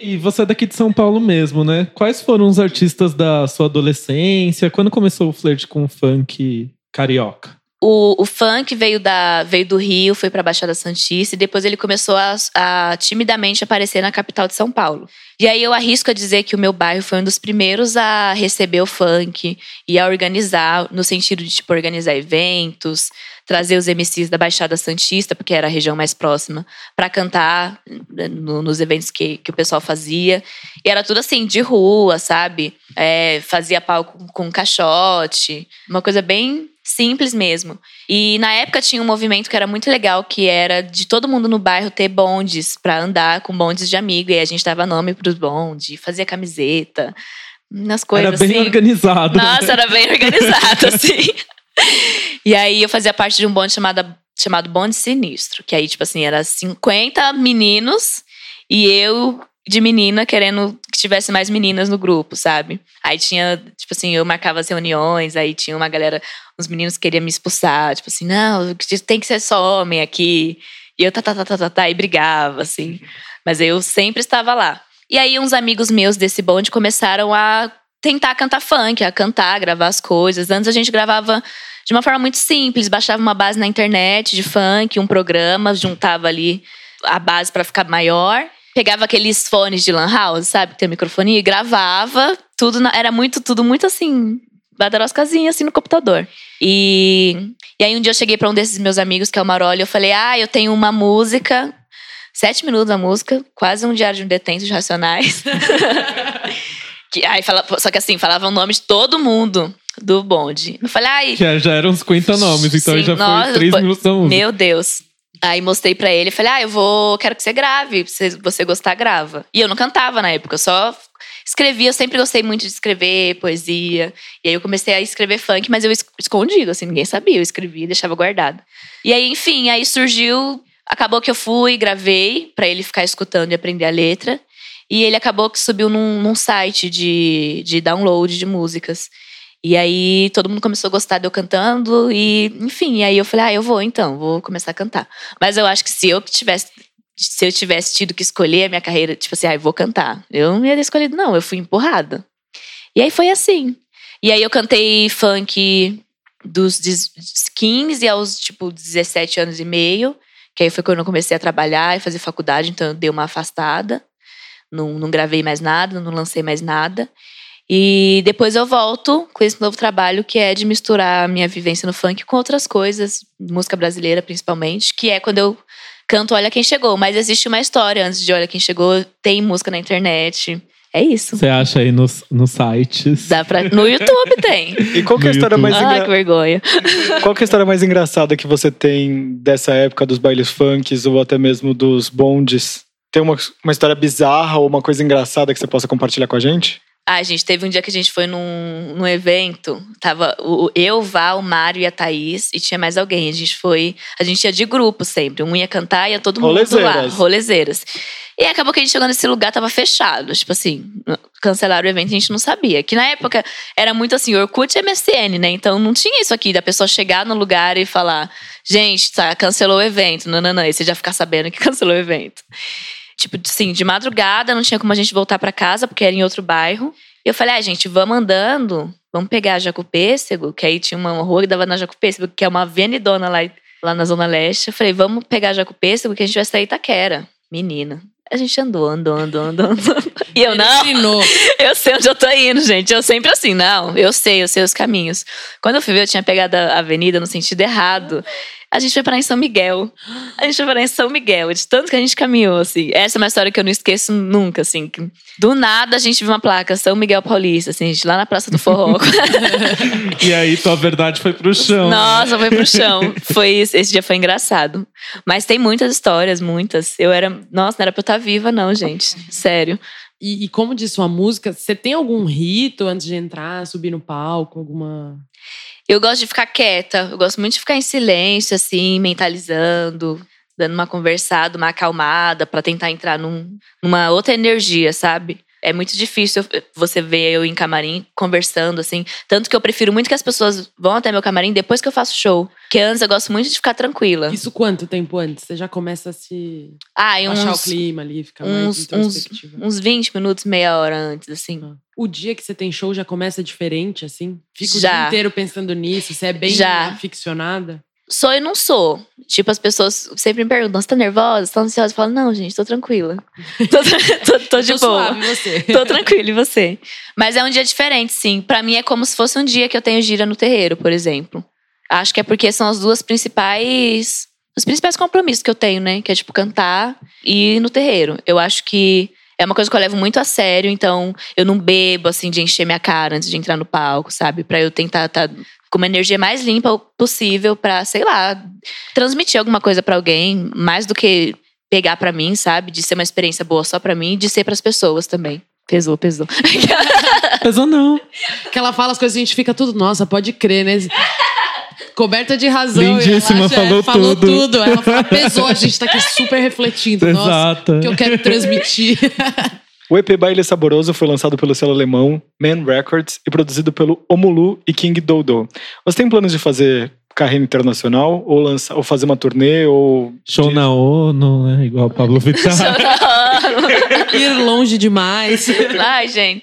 E você é daqui de São Paulo mesmo, né? Quais foram os artistas da sua adolescência? Quando começou o flerte com o funk carioca? O, o funk veio, da, veio do Rio, foi pra Baixada Santista e depois ele começou a, a timidamente aparecer na capital de São Paulo. E aí eu arrisco a dizer que o meu bairro foi um dos primeiros a receber o funk e a organizar, no sentido de tipo, organizar eventos, trazer os MCs da Baixada Santista, porque era a região mais próxima, pra cantar né, no- nos eventos que, que o pessoal fazia. E era tudo assim, de rua, sabe? É, fazia palco com caixote, uma coisa bem simples mesmo. E na época tinha um movimento que era muito legal, que era de todo mundo no bairro ter bondes pra andar com bondes de amigo. E a gente dava nome pros bondes, fazia camiseta, nas coisas Era bem assim. organizado. Nossa, era bem organizado, assim. E aí eu fazia parte de um bonde chamado, chamado Bonde Sinistro. Que aí, tipo assim, era 50 meninos e eu de menina querendo que tivesse mais meninas no grupo, sabe? Aí tinha, tipo assim, eu marcava as reuniões, aí tinha uma galera, uns meninos queriam me expulsar, tipo assim, não, tem que ser só homem aqui. E eu tá, tá, tá, tá, tá, tá, e brigava, assim. Mas eu sempre estava lá. E aí uns amigos meus desse bonde começaram a tentar cantar funk, a cantar, gravar as coisas. Antes a gente gravava de uma forma muito simples, baixava uma base na internet de funk, um programa, juntava ali a base para ficar maior. Pegava aqueles fones de lan house, sabe, que tem microfone, e gravava, tudo na- era muito tudo muito assim, badaroscazinha assim no computador. E, e aí um dia eu cheguei para um desses meus amigos, que é o Maroli, eu falei: "Ah, eu tenho uma música Sete minutos a música, quase um diário de um detento de racionais. que, aí fala, só que assim, falava o nome de todo mundo do bonde. Eu falei, ai, Que já eram 50 nomes, então Sim, já nossa, foi 3 foi- minutos da música. meu Deus. Aí mostrei pra ele, falei, ah, eu vou, quero que você grave, se você gostar, grava. E eu não cantava na época, eu só escrevia, eu sempre gostei muito de escrever poesia. E aí eu comecei a escrever funk, mas eu es- escondido, assim, ninguém sabia, eu escrevia deixava guardado. E aí, enfim, aí surgiu, acabou que eu fui, gravei pra ele ficar escutando e aprender a letra. E ele acabou que subiu num, num site de, de download de músicas. E aí todo mundo começou a gostar de eu cantando e, enfim, aí eu falei, ah, eu vou então, vou começar a cantar. Mas eu acho que se eu tivesse se eu tivesse tido que escolher a minha carreira, tipo assim, ah, eu vou cantar. Eu não ia ter escolhido não, eu fui empurrada. E aí foi assim. E aí eu cantei funk dos des- 15 aos tipo 17 anos e meio, que aí foi quando eu comecei a trabalhar e fazer faculdade, então eu dei uma afastada. Não, não gravei mais nada, não lancei mais nada. E depois eu volto com esse novo trabalho que é de misturar a minha vivência no funk com outras coisas, música brasileira principalmente, que é quando eu canto Olha Quem Chegou. Mas existe uma história antes de Olha Quem Chegou, tem música na internet. É isso. Você acha aí nos, nos sites. Dá pra... No YouTube tem. E qual que é a história YouTube. mais Ai, engra- que vergonha. Qual que é a história mais engraçada que você tem dessa época dos bailes funks ou até mesmo dos bondes? Tem uma, uma história bizarra ou uma coisa engraçada que você possa compartilhar com a gente? Ah, gente, teve um dia que a gente foi num, num evento. Tava o, eu, o Val, o Mário e a Thaís, e tinha mais alguém. A gente foi. A gente ia de grupo sempre. Um ia cantar e ia todo mundo lá. Rolezeiras. Rolezeiras. E acabou que a gente chegou nesse lugar, tava fechado. Tipo assim, cancelaram o evento e a gente não sabia. Que na época era muito assim, Orkut e MSN, né? Então não tinha isso aqui da pessoa chegar no lugar e falar: gente, tá, cancelou o evento. Não, não, não. E você já ficar sabendo que cancelou o evento. Tipo, assim, de madrugada não tinha como a gente voltar pra casa, porque era em outro bairro. E eu falei, ah, gente, vamos andando, vamos pegar a Jaco Pêssego, que aí tinha uma rua que dava na Jaco Pêssego, que é uma avenidona lá, lá na Zona Leste. Eu falei, vamos pegar a Jaco Pêssego, que a gente vai sair Itaquera. Menina. A gente andou, andou, andou, andou, andou. E eu, não, ensinou. eu sei onde eu tô indo, gente. Eu sempre assim, não, eu sei, eu sei os caminhos. Quando eu fui ver, eu tinha pegado a avenida no sentido errado. A gente foi parar em São Miguel. A gente foi parar em São Miguel, de tanto que a gente caminhou, assim. Essa é uma história que eu não esqueço nunca, assim. Do nada a gente viu uma placa, São Miguel Paulista, assim, a gente lá na Praça do Forró. E aí tua verdade foi pro chão. Nossa, foi pro chão. Foi, esse dia foi engraçado. Mas tem muitas histórias, muitas. Eu era. Nossa, não era pra eu estar viva, não, gente. Sério. E, e como disse sua música, você tem algum rito antes de entrar, subir no palco, alguma. Eu gosto de ficar quieta. Eu gosto muito de ficar em silêncio, assim, mentalizando, dando uma conversada, uma acalmada, pra tentar entrar num- numa outra energia, sabe? É muito difícil você ver eu em camarim conversando, assim. Tanto que eu prefiro muito que as pessoas vão até meu camarim depois que eu faço show. Porque antes eu gosto muito de ficar tranquila. Isso quanto tempo antes? Você já começa a se Ah, e achar o uns, clima ali, ficar uns, mais uns, introspectiva. uns 20 minutos, meia hora antes, assim. O dia que você tem show já começa diferente, assim? Fica o Já. dia inteiro pensando nisso? Você é bem Já. aficionada? Sou e não sou. Tipo, as pessoas sempre me perguntam: você tá nervosa? Você tá ansiosa? Eu falo, não, gente, tô tranquila. tô, tô- tô de Tô boa. suave, você. Tô tranquila, e você? Mas é um dia diferente, sim. Pra mim é como se fosse um dia que eu tenho gira no terreiro, por exemplo. Acho que é porque são as duas principais. Os principais compromissos que eu tenho, né? Que é, tipo, cantar e ir no terreiro. Eu acho que é uma coisa que eu levo muito a sério, então eu não bebo, assim, de encher minha cara antes de entrar no palco, sabe? Pra eu tentar estar com uma energia mais limpa possível pra, sei lá, transmitir alguma coisa pra alguém, mais do que pegar pra mim, sabe? De ser uma experiência boa só pra mim e de ser pras pessoas também. Pesou, pesou. Pesou não. Que ela fala as coisas e a gente fica tudo, nossa, pode crer, né? Coberta de razão. Lindíssima, e ela, falou é, falou tudo. tudo. Ela fala, pesou, a gente tá aqui super refletindo. Nossa, Exato. o que eu quero transmitir. O EP Baile Saboroso foi lançado pelo selo alemão Man Records e produzido pelo Omulu e King Dodo. Você tem planos de fazer carreira internacional ou, lança, ou fazer uma turnê ou Show de- na ONU, né? Igual o Pablo Vittar. Ir longe demais. Ai, gente.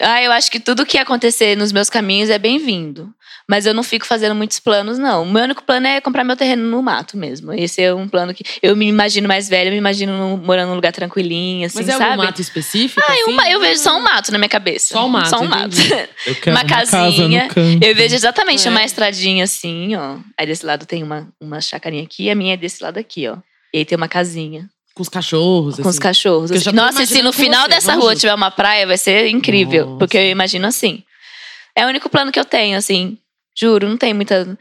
Ah, eu acho que tudo que acontecer nos meus caminhos é bem-vindo. Mas eu não fico fazendo muitos planos, não. O meu único plano é comprar meu terreno no mato mesmo. Esse é um plano que. Eu me imagino mais velha, eu me imagino morando num lugar tranquilinho, assim, Mas é sabe? algum mato específico? Ah, assim? uma, eu vejo só um mato na minha cabeça. Só um mato, Só um mato. Eu quero Uma uma, casa casinha. no campo. Eu vejo exatamente É. uma estradinha assim, ó. Aí desse lado tem uma, uma chacarinha aqui, e a minha é desse lado aqui, ó. E aí tem uma casinha Com os cachorros. com os assim. cachorros. Assim. Nossa, e se no final você, dessa rua junto. tiver uma praia, vai ser incrível. Nossa. Porque eu imagino assim. É o único plano que eu tenho, assim. Juro, não tem muita.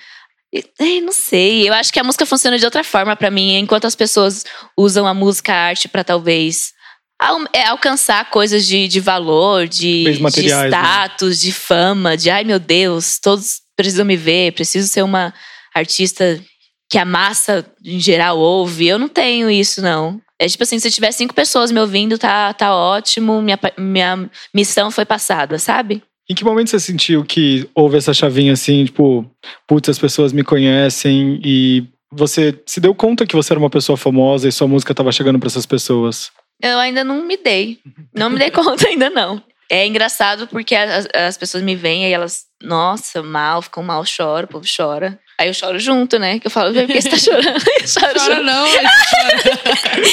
Não sei. Eu acho que a música funciona de outra forma pra mim. Enquanto as pessoas usam a música a arte pra talvez al- é, alcançar coisas de, de valor, de, de né? status, de fama, de ai meu Deus, todos precisam me ver, preciso ser uma artista que a massa em geral ouve. Eu não tenho isso, não. É tipo assim, se tiver cinco pessoas me ouvindo, tá, tá ótimo, minha, minha missão foi passada, sabe? Em que momento você sentiu que houve essa chavinha assim, tipo, putz, as pessoas me conhecem e você se deu conta que você era uma pessoa famosa e sua música estava chegando para essas pessoas? Eu ainda não me dei. Não me dei conta ainda, não. É engraçado porque as, as pessoas me veem e elas, nossa, mal, ficam mal, choram, o povo chora. Aí eu choro junto, né? Que eu falo, por que você tá chorando? Eu choro Chora junto. não, chora.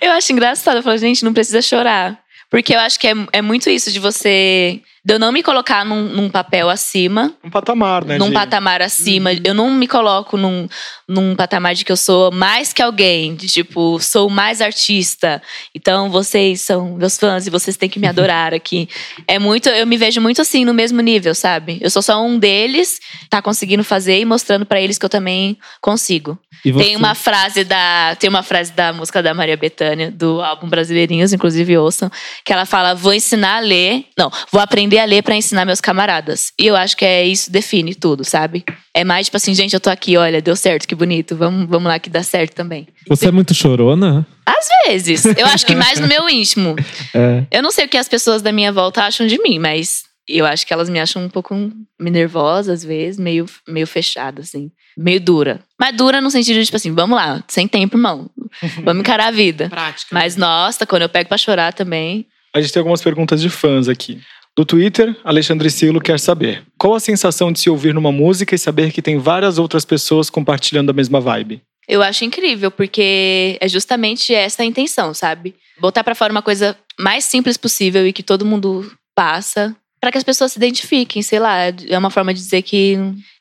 Eu acho engraçado. Eu falo, gente, não precisa chorar. Porque eu acho que é, é muito isso de você de eu não me colocar num, num papel acima, Um patamar, né? num de- patamar acima. Eu não me coloco num, num patamar de que eu sou mais que alguém, de tipo, sou mais artista. Então vocês são meus fãs e vocês têm que me adorar aqui. É muito, eu me vejo muito assim no mesmo nível, sabe? Eu sou só um deles, tá conseguindo fazer e mostrando pra eles que eu também consigo. E? Tem uma frase da, tem uma frase da música da Maria Bethânia do álbum Brasileirinhos, inclusive ouçam, que ela fala: "Vou ensinar a ler, não, vou aprender a ler pra ensinar meus camaradas". E eu acho que é isso define tudo, sabe? É mais tipo assim, gente, eu tô aqui, olha, deu certo, que bonito. Vamos, vamos lá que dá certo também. Você é muito chorona? Às vezes, eu acho que mais no meu íntimo. É. Eu não sei o que as pessoas da minha volta acham de mim, mas eu acho que elas me acham um pouco nervosa às vezes, meio, meio fechada, assim. Meio dura. Mas dura no sentido de, tipo assim, vamos lá, sem tempo, irmão. Vamos encarar a vida. Prática. Mas, nossa, quando eu pego pra chorar também. A gente tem algumas perguntas de fãs aqui. Do Twitter, Alexandre Silo quer saber: qual a sensação de se ouvir numa música e saber que tem várias outras pessoas compartilhando a mesma vibe? Eu acho incrível, porque é justamente essa a intenção, sabe? Botar pra fora uma coisa mais simples possível e que todo mundo passa, pra que as pessoas se identifiquem, sei lá. É uma forma de dizer que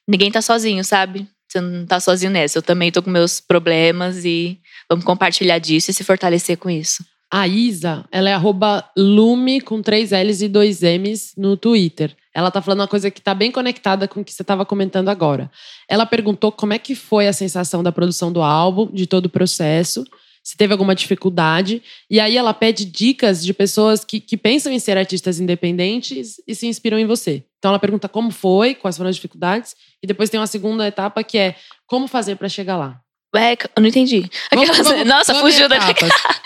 ninguém tá sozinho, sabe? Você não tá sozinho nessa. Eu também tô com meus problemas e vamos compartilhar disso e se fortalecer com isso. A Isa, ela é arroba Lume com três L's e dois M's no Twitter. Ela tá falando uma coisa que tá bem conectada com o que você tava comentando agora. Ela perguntou como é que foi a sensação da produção do álbum, de todo o processo, se teve alguma dificuldade. E aí ela pede dicas de pessoas que, que pensam em ser artistas independentes e se inspiram em você. Então ela pergunta como foi, quais foram as dificuldades. E depois tem uma segunda etapa que é como fazer para chegar lá. Ué, eu não entendi. Vamos- Aquelas- vamos- Nossa, vamos fugiu da.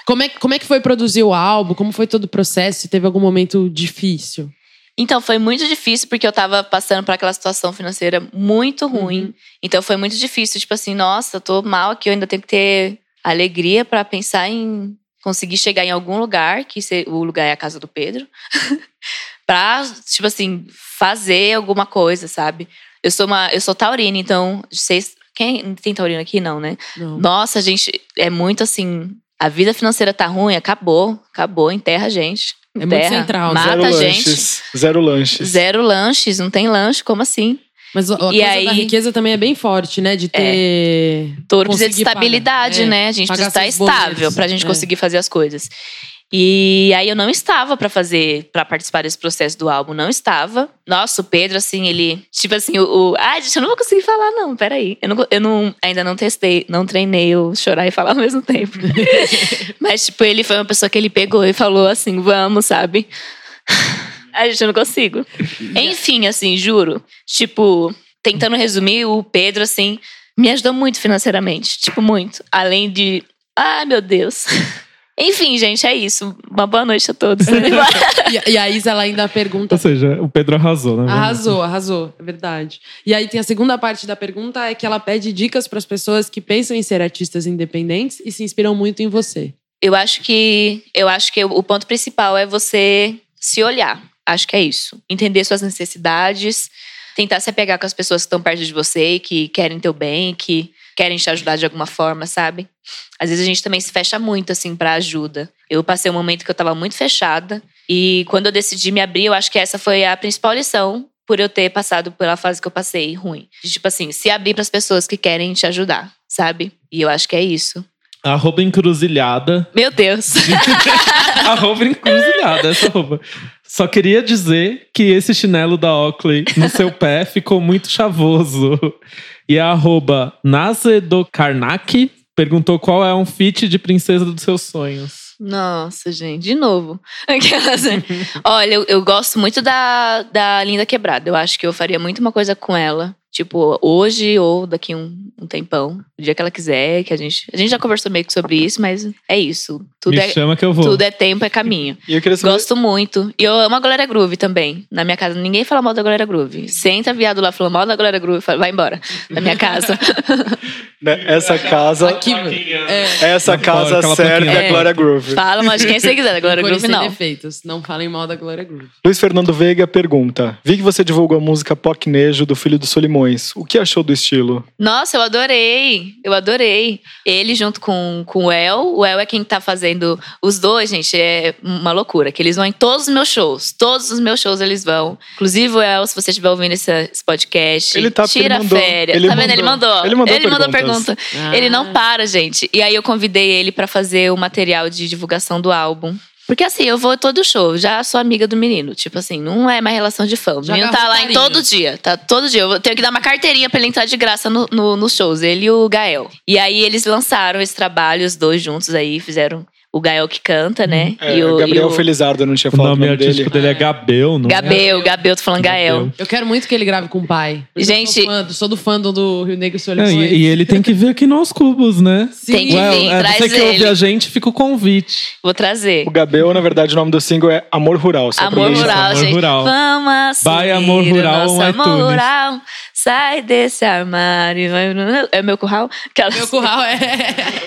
Como é, como é que foi produzir o álbum? Como foi todo o processo? Se teve algum momento difícil? Então, foi muito difícil porque eu tava passando por aquela situação financeira muito ruim. Uhum. Então, foi muito difícil. Tipo assim, nossa, eu tô mal aqui, eu ainda tenho que ter alegria pra pensar em conseguir chegar em algum lugar, que o lugar é a casa do Pedro, pra, tipo assim, fazer alguma coisa, sabe? Eu sou uma, eu sou taurina, então, vocês, quem tem taurina aqui? Não, né? Não. Nossa, gente, é muito assim. A vida financeira tá ruim, acabou, acabou, enterra a gente. É muito central, Mata zero a gente. lanches. Zero lanches. Zero lanches, não tem lanche, como assim? Mas a a E aí- da riqueza também é bem forte, né? De ter. Todo precisa de estabilidade, pagar. É, né? A gente precisa estar estável boletos. pra gente É. conseguir fazer as coisas. E aí eu não estava pra fazer, pra participar desse processo do álbum, não estava. Nossa, o Pedro, assim, ele, tipo assim, o. o ai, gente, eu não vou conseguir falar, não, peraí. Eu, não, eu não, ainda não testei, não treinei eu chorar e falar ao mesmo tempo. Mas, tipo, ele foi uma pessoa que ele pegou e falou assim: vamos, sabe? Ai, gente, eu não consigo. Enfim, assim, juro. Tipo, tentando resumir, o Pedro, assim, me ajudou muito financeiramente. Tipo, muito. Além de. Ai, meu Deus. Enfim, gente, é isso. Uma boa noite a todos. E, e a Isa ela ainda pergunta. Ou seja, o Pedro arrasou, né? Arrasou, arrasou, é verdade. E aí tem a segunda parte da pergunta é que ela pede dicas para as pessoas que pensam em ser artistas independentes e se inspiram muito em você. Eu acho que eu acho que o ponto principal é você se olhar. Acho que é isso. Entender suas necessidades, tentar se apegar com as pessoas que estão perto de você, e que querem teu bem, que querem te ajudar de alguma forma, sabe? Às vezes a gente também se fecha muito assim para ajuda. Eu passei um momento que eu tava muito fechada e quando eu decidi me abrir, eu acho que essa foi a principal lição por eu ter passado pela fase que eu passei ruim. De, tipo assim, se abrir para as pessoas que querem te ajudar, sabe? E eu acho que é isso. Arroba encruzilhada. Meu Deus. arroba encruzilhada, essa arroba. Só queria dizer que esse chinelo da Oakley no seu pé ficou muito chavoso. E a arroba Nazedokarnak perguntou qual é um fit de princesa dos seus sonhos. Nossa, gente, de novo. Aquelas- Olha, eu, eu gosto muito da, da Linda Quebrada. Eu acho que eu faria muito uma coisa com ela. Tipo, hoje ou daqui um, um tempão. O dia que ela quiser, que a gente. A gente já conversou meio que sobre isso, mas é isso. Tudo, Me é, chama que eu vou. tudo é tempo, é caminho. E eu queria saber. Gosto muito. E eu amo a Glória Groove também. Na minha casa, ninguém fala mal da Glória Groove. Senta viado lá falando mal da Glória Groove, fala, vai embora da minha casa. né, essa casa. Aqui, é, Essa Na casa serve plaquinha. a Glória Groove. fala mal de quem você quiser, da Glória Groove não. defeitos. Não falem mal da Glória Groove. Luiz Fernando Veiga pergunta: Vi que você divulgou a música Pocnejo do Filho do Solimões. O que achou do estilo? Nossa, eu adorei. Eu adorei. Ele junto com, com o El. O El é quem tá fazendo os dois, gente. É uma loucura. Que eles vão em todos os meus shows. Todos os meus shows eles vão. Inclusive o El, se você estiver ouvindo esse, esse podcast, Ele tá tira ele mandou. férias. Ele tá vendo? Ele mandou. mandou. Ele mandou mandou perguntas. pergunta. Ele não para, gente. E aí eu convidei ele pra fazer o material de divulgação do álbum. Porque assim, eu vou todo show, já sou amiga do menino. Tipo assim, não é mais relação de fã. O menino tá lá em todo dia. Tá todo dia. Eu tenho que dar uma carteirinha pra ele entrar de graça no, no- nos shows. Ele e o Gael. E aí eles lançaram esse trabalho, os dois juntos aí, fizeram o Gael que canta, né? É, e o, Gabriel e o Felizardo, eu não tinha O falado nome o nome artístico dele. dele é Gabel, não é? Gabel, Gabel, tô falando Gael. Gabel. Eu quero muito que ele grave com o pai. Gente- Eu sou, fã, do- sou do fã do- Rio Negro Não, Solidões. e, e ele tem que vir aqui nos cubos, né? Sim. Tem que Well, vir, é, traz você que ouve a gente, fica o convite. Vou trazer. O Gabel, na verdade, o nome do single é Amor Rural. Amor rural, Amor gente. Rural. Vamos assumir Vai, Amor Rural, nosso um amor iTunes. rural. Sai desse armário. vai- É meu curral? Aquelas- Meu curral é.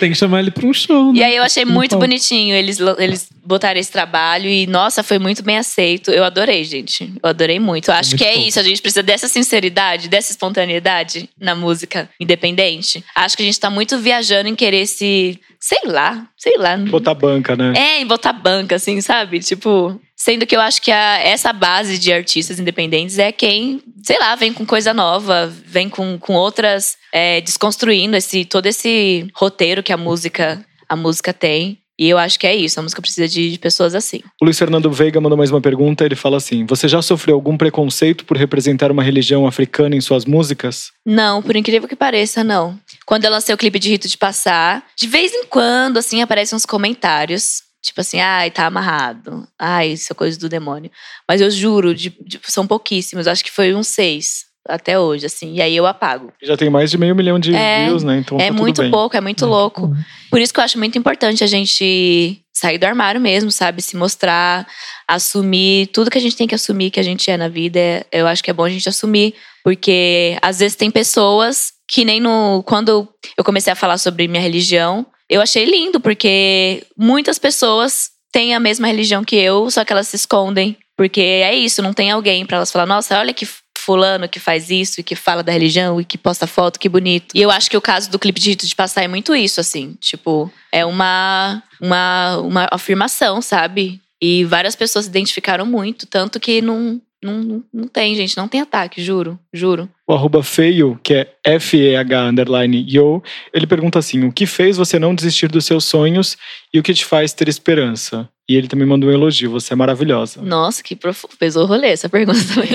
Tem que chamar ele pra um show, né? E aí eu achei muito palco. Bonitinho eles, eles botaram esse trabalho e, nossa, foi muito bem aceito. Eu adorei, gente. Eu adorei muito. Eu acho muito que é isso. A gente precisa dessa sinceridade, dessa espontaneidade na música independente. Acho que a gente tá muito viajando em querer se. Sei lá, sei lá. Botar banca, né? É, em botar banca, assim, sabe? Tipo. Sendo que eu acho que a- essa base de artistas independentes é quem, sei lá, vem com coisa nova, vem com, com outras. é, desconstruindo esse, todo esse roteiro que a música, a música tem. E eu acho que é isso, a música precisa de, de pessoas assim. O Luiz Fernando Veiga mandou mais uma pergunta. Ele fala assim: Você já sofreu algum preconceito por representar uma religião africana em suas músicas? Não, por incrível que pareça, não. Quando eu lancei o clipe de Rito de Passar, de vez em quando, assim, aparecem uns comentários. Tipo assim, ai, tá amarrado. Ai, isso é coisa do demônio. Mas eu juro, de- de- são pouquíssimos. Acho que foi uns seis até hoje, assim. E aí eu apago. Já tem mais de meio milhão de É, views, né? Então é tá tudo muito bem. pouco, é muito louco. Por isso que eu acho muito importante a gente sair do armário mesmo, sabe? Se mostrar, assumir tudo que a gente tem que assumir que a gente é na vida. é- Eu acho que é bom a gente assumir, porque às vezes tem pessoas que nem no quando eu comecei a falar sobre minha religião, eu achei lindo porque muitas pessoas têm a mesma religião que eu, só que elas se escondem, porque é isso, não tem alguém pra elas falar, nossa, olha que fulano que faz isso e que fala da religião e que posta foto, que bonito. E eu acho que o caso do clipe de Rito de Passar é muito isso, assim. Tipo, é uma, uma, uma afirmação, sabe? E várias pessoas se identificaram muito, tanto que não, não, não tem, gente, não tem ataque, juro, juro. O arroba feio, que é F-E-H underline yo, ele pergunta assim: O que fez você não desistir dos seus sonhos e o que te faz ter esperança? E ele também mandou um elogio: Você é maravilhosa. Nossa, que profundo. Pesou o rolê essa pergunta também.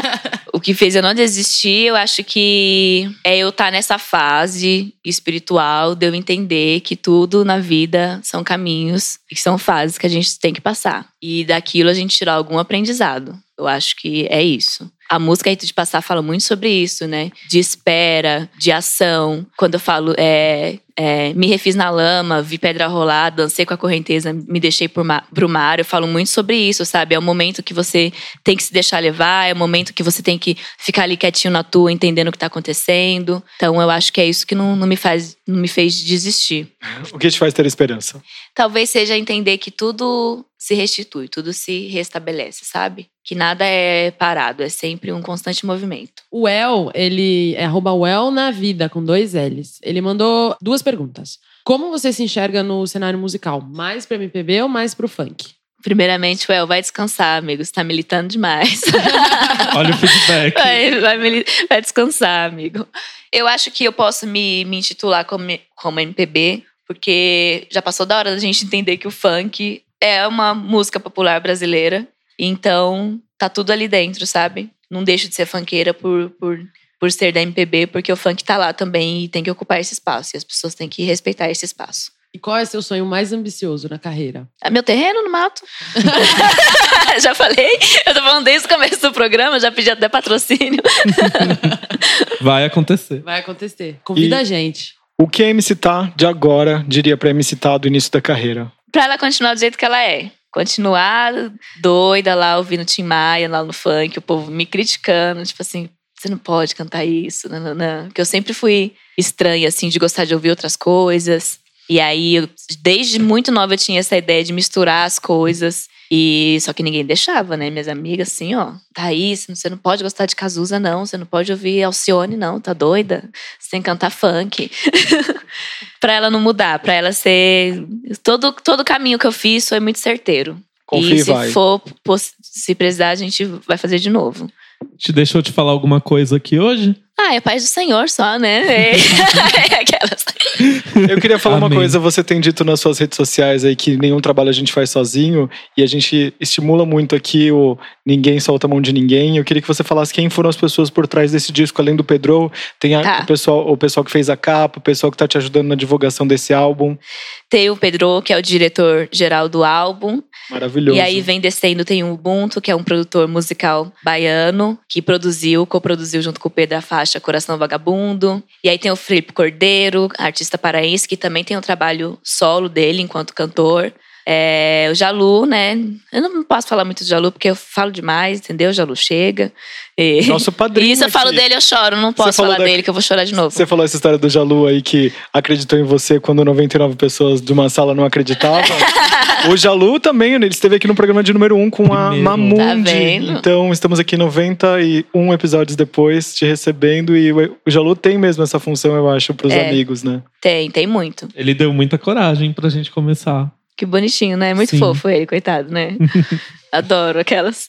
o que fez eu não desistir, eu acho que é eu estar nessa fase espiritual, de eu entender que tudo na vida são caminhos e que são fases que a gente tem que passar. E daquilo a gente tirar algum aprendizado. Eu acho que é isso. A música Rito de Passar fala muito sobre isso, né? De espera, de ação. Quando eu falo, é, é, me refiz na lama, vi pedra rolar, dancei com a correnteza, me deixei pro mar, pro mar. Eu falo muito sobre isso, sabe? É o momento que você tem que se deixar levar, é o momento que você tem que ficar ali quietinho na tua, entendendo o que tá acontecendo. Então eu acho que é isso que não, não me faz, não me fez desistir. O que te faz ter esperança? Talvez seja entender que tudo se restitui, tudo se restabelece, sabe? Que nada é parado, é sempre um constante movimento. O El, ele é arroba Well na vida, com dois L's. Ele mandou duas perguntas. Como você se enxerga no cenário musical? Mais pro MPB ou mais pro funk? Primeiramente, Well, vai descansar, amigo. Você tá militando demais. Olha o feedback. vai, vai, vai descansar, amigo. Eu acho que eu posso me, me intitular como, como MPB, porque já passou da hora da gente entender que o funk é uma música popular brasileira. Então, tá tudo ali dentro, sabe? Não deixo de ser funkeira por, por, por ser da MPB, porque o funk tá lá também e tem que ocupar esse espaço. E as pessoas têm que respeitar esse espaço. E qual é seu sonho mais ambicioso na carreira? É meu terreno no mato. já falei? Eu tô falando desde o começo do programa, já pedi até patrocínio. Vai acontecer. Vai acontecer. Convida E- a gente. O que a MC Tá de agora diria pra MC Tá do início da carreira? pra ela continuar do jeito que ela é. Continuar doida lá, ouvindo Tim Maia lá no funk, o povo me criticando, tipo assim, você não pode cantar isso, não, não, não. Porque eu sempre fui estranha, assim, de gostar de ouvir outras coisas. E aí, eu, desde muito nova, eu tinha essa ideia de misturar as coisas. E só que ninguém deixava, né? Minhas amigas, assim, ó, Thaís, você não pode gostar de Cazuza, não. Você não pode ouvir Alcione, não. Tá doida? Você tem que cantar funk. pra ela não mudar, pra ela ser. Todo, todo caminho que eu fiz foi muito certeiro. Confia e se vai. for, se precisar, a gente vai fazer de novo. Te deixou te falar alguma coisa aqui hoje? Ah, é paz do Senhor só, né? É Aquelas. Eu queria falar uma Amém. coisa, você tem dito nas suas redes sociais aí que nenhum trabalho a gente faz sozinho e a gente estimula muito aqui o ninguém solta a mão de ninguém. Eu queria que você falasse quem foram as pessoas por trás desse disco, além do Pedro, tem a- Tá. o, pessoal, o pessoal que fez a capa, o pessoal que tá te ajudando na divulgação desse álbum. Tem o Pedro, que é o diretor geral do álbum. Maravilhoso. E aí vem descendo, tem o Ubuntu, que é um produtor musical baiano, que produziu, coproduziu junto com o Pedro a faixa Coração Vagabundo. E aí tem o Felipe Cordeiro, artista paraense, que também tem um trabalho solo dele enquanto cantor. É, o Jalu, né? Eu não posso falar muito do Jalu, porque eu falo demais, entendeu? O Jalu chega. E... Nosso padrinho E se eu falo aqui. dele, eu choro. Não posso falar da- dele, que eu vou chorar de novo. Você falou essa história do Jalu aí que acreditou em você quando 99 pessoas de uma sala não acreditavam. o Jalu também, né, ele esteve aqui no programa de número 1 um com a Primeiro. Mamundi. Tá vendo? então estamos aqui 91 episódios depois te recebendo e o o Jalu tem mesmo essa função, eu acho, pros É. amigos, né? Tem, tem muito. Ele deu muita coragem pra gente começar. Que bonitinho, né? Muito Sim. fofo ele, coitado, né? Adoro aquelas.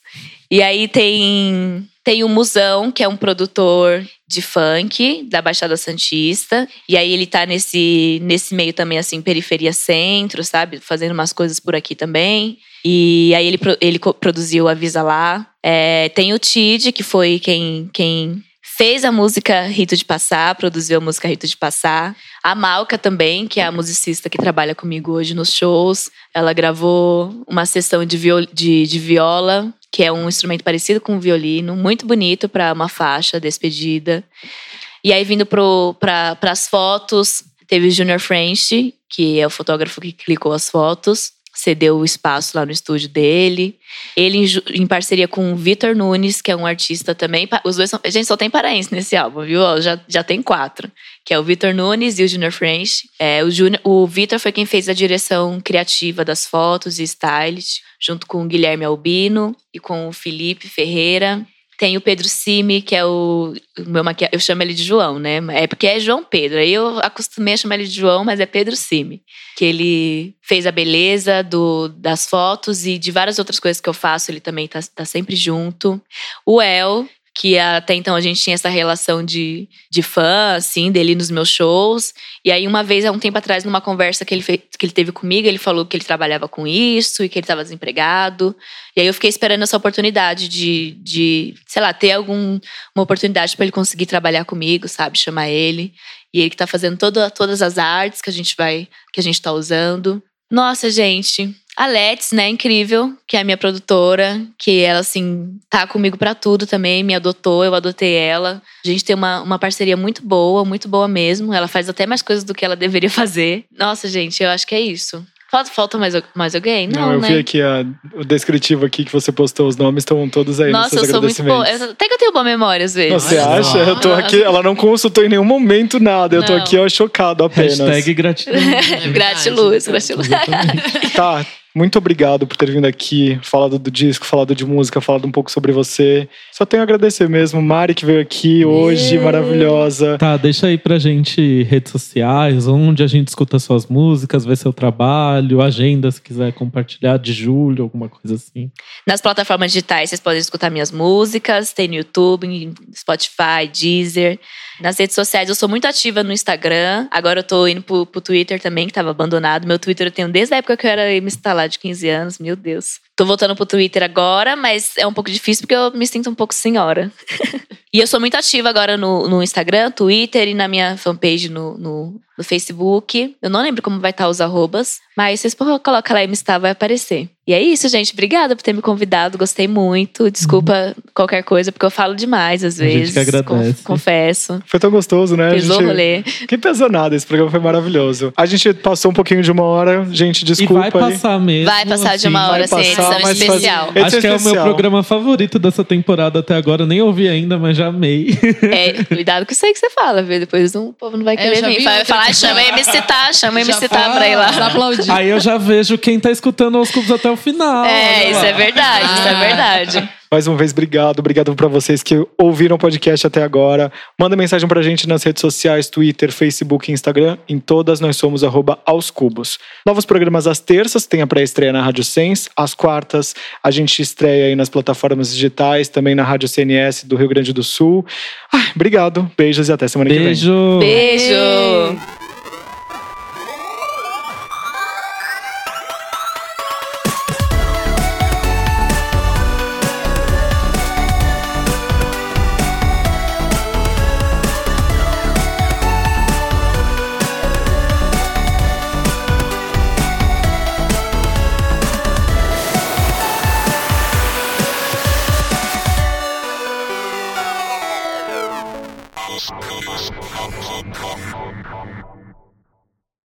E aí tem tem o Musão, que é um produtor de funk da Baixada Santista. E aí ele tá nesse, nesse meio também, assim, periferia centro, sabe? Fazendo umas coisas por aqui também. E aí ele, ele produziu Avisa Lá. É, tem o Tid, que foi quem, quem fez a música Rito de Passar, produziu a música Rito de Passar. A Malca também, que é a musicista que trabalha comigo hoje nos shows. Ela gravou uma sessão de, de, de viola, que é um instrumento parecido com o violino, muito bonito para uma faixa, despedida. E aí, vindo para as fotos, teve o Junior French, que é o fotógrafo que clicou as fotos, cedeu o espaço lá no estúdio dele. Ele, em, parceria com o Vitor Nunes, que é um artista também. Os dois são. Gente, só tem paraense nesse álbum, viu? Já, já tem quatro. Que é o Vitor Nunes e o Junior French. É, o, Junior- o Vitor foi quem fez a direção criativa das fotos e stylist, junto com o Guilherme Albino e com o Felipe Ferreira. Tem o Pedro Simi, que é o, o meu maquiador. Eu chamo ele de João, né? É porque é João Pedro. Aí eu acostumei a chamar ele de João, mas é Pedro Simi. Que ele fez a beleza do, das fotos e de várias outras coisas que eu faço, ele também tá, tá sempre junto. O El, que até então a gente tinha essa relação de, de fã, assim, dele nos meus shows. E aí, uma vez, há um tempo atrás, numa conversa que ele, fe- que ele teve comigo, ele falou que ele trabalhava com isso e que ele estava desempregado. E aí eu fiquei esperando essa oportunidade de, de sei lá, ter alguma oportunidade para ele conseguir trabalhar comigo, sabe? Chamar ele. E ele que tá fazendo toda, todas as artes que a gente vai, que a gente tá usando. Nossa, gente. A Let's, né, incrível, que é a minha produtora, que ela, assim, tá comigo pra tudo também, me adotou, eu adotei ela. A gente tem uma, uma parceria muito boa, muito boa mesmo. Ela faz até mais coisas do que ela deveria fazer. Nossa, gente, eu acho que é isso. Falta, falta mais, mais alguém? Não, eu né? vi aqui a- o descritivo aqui que você postou, os nomes estão todos aí Nossa, nos eu sou muito boa. Eu- Até que eu tenho boa memória às vezes. Você acha? Eu tô aqui, ela não consultou em nenhum momento nada. Eu tô Não. aqui, ó, chocado apenas. Hashtag gratidão. Gratiluz, gratiluz. Tá, muito obrigado por ter vindo aqui, falado do disco, falado de música, falado um pouco sobre você. Só tenho a agradecer mesmo. Mari que veio aqui hoje, Yeah. maravilhosa. Tá, deixa aí pra gente redes sociais, onde a gente escuta suas músicas, vê seu trabalho, agenda, se quiser compartilhar de julho, alguma coisa assim. Nas plataformas digitais vocês podem escutar minhas músicas, tem no YouTube, Spotify, Deezer. Nas redes sociais eu sou muito ativa no Instagram. Agora eu tô indo pro, pro Twitter também, que tava abandonado. Meu Twitter eu tenho desde a época que eu era me instalar de 15 anos, meu Deus. Tô voltando pro Twitter agora, mas é um pouco difícil porque eu me sinto um pouco senhora. e eu sou muito ativa agora no, no Instagram, Twitter e na minha fanpage no, no, no Facebook. Eu não lembro como vai estar os arrobas, mas vocês colocam lá MStar, vai aparecer. E é isso, gente. Obrigada por ter me convidado. Gostei muito. Desculpa qualquer coisa, porque eu falo demais às A gente vezes. que agradece. Con- confesso. Foi tão gostoso, né? O gente- rolê. Que pesou nada, esse programa foi maravilhoso. A gente passou um pouquinho de uma hora, gente, E desculpa vai aí. passar mesmo. Vai passar de assim. uma hora, vai assim, passar, edição mas faz- especial. Edição Acho que é o meu programa favorito dessa temporada até agora. Eu nem ouvi ainda, mas já amei. É, cuidado com isso aí que você fala, viu? Depois um, o povo não vai É, querer já vir. vi Vai falar, chama já- a MC Tá, chama a MC Tá pra ir lá. aplaudir. Aí eu já vejo quem tá escutando aos cubos até o final. É, isso é verdade, isso é Ah. verdade. Mais uma vez, obrigado. Obrigado pra vocês que ouviram o podcast até agora. Manda mensagem pra gente nas redes sociais, Twitter, Facebook e Instagram. Em todas nós somos arroba aos cubos. Novos programas às terças, tem a pré-estreia na Rádio Sens. Às quartas, a gente estreia aí nas plataformas digitais, também na Rádio CNS do Rio Grande do Sul. Ai, obrigado, beijos e até semana que vem. Beijo. Beijo!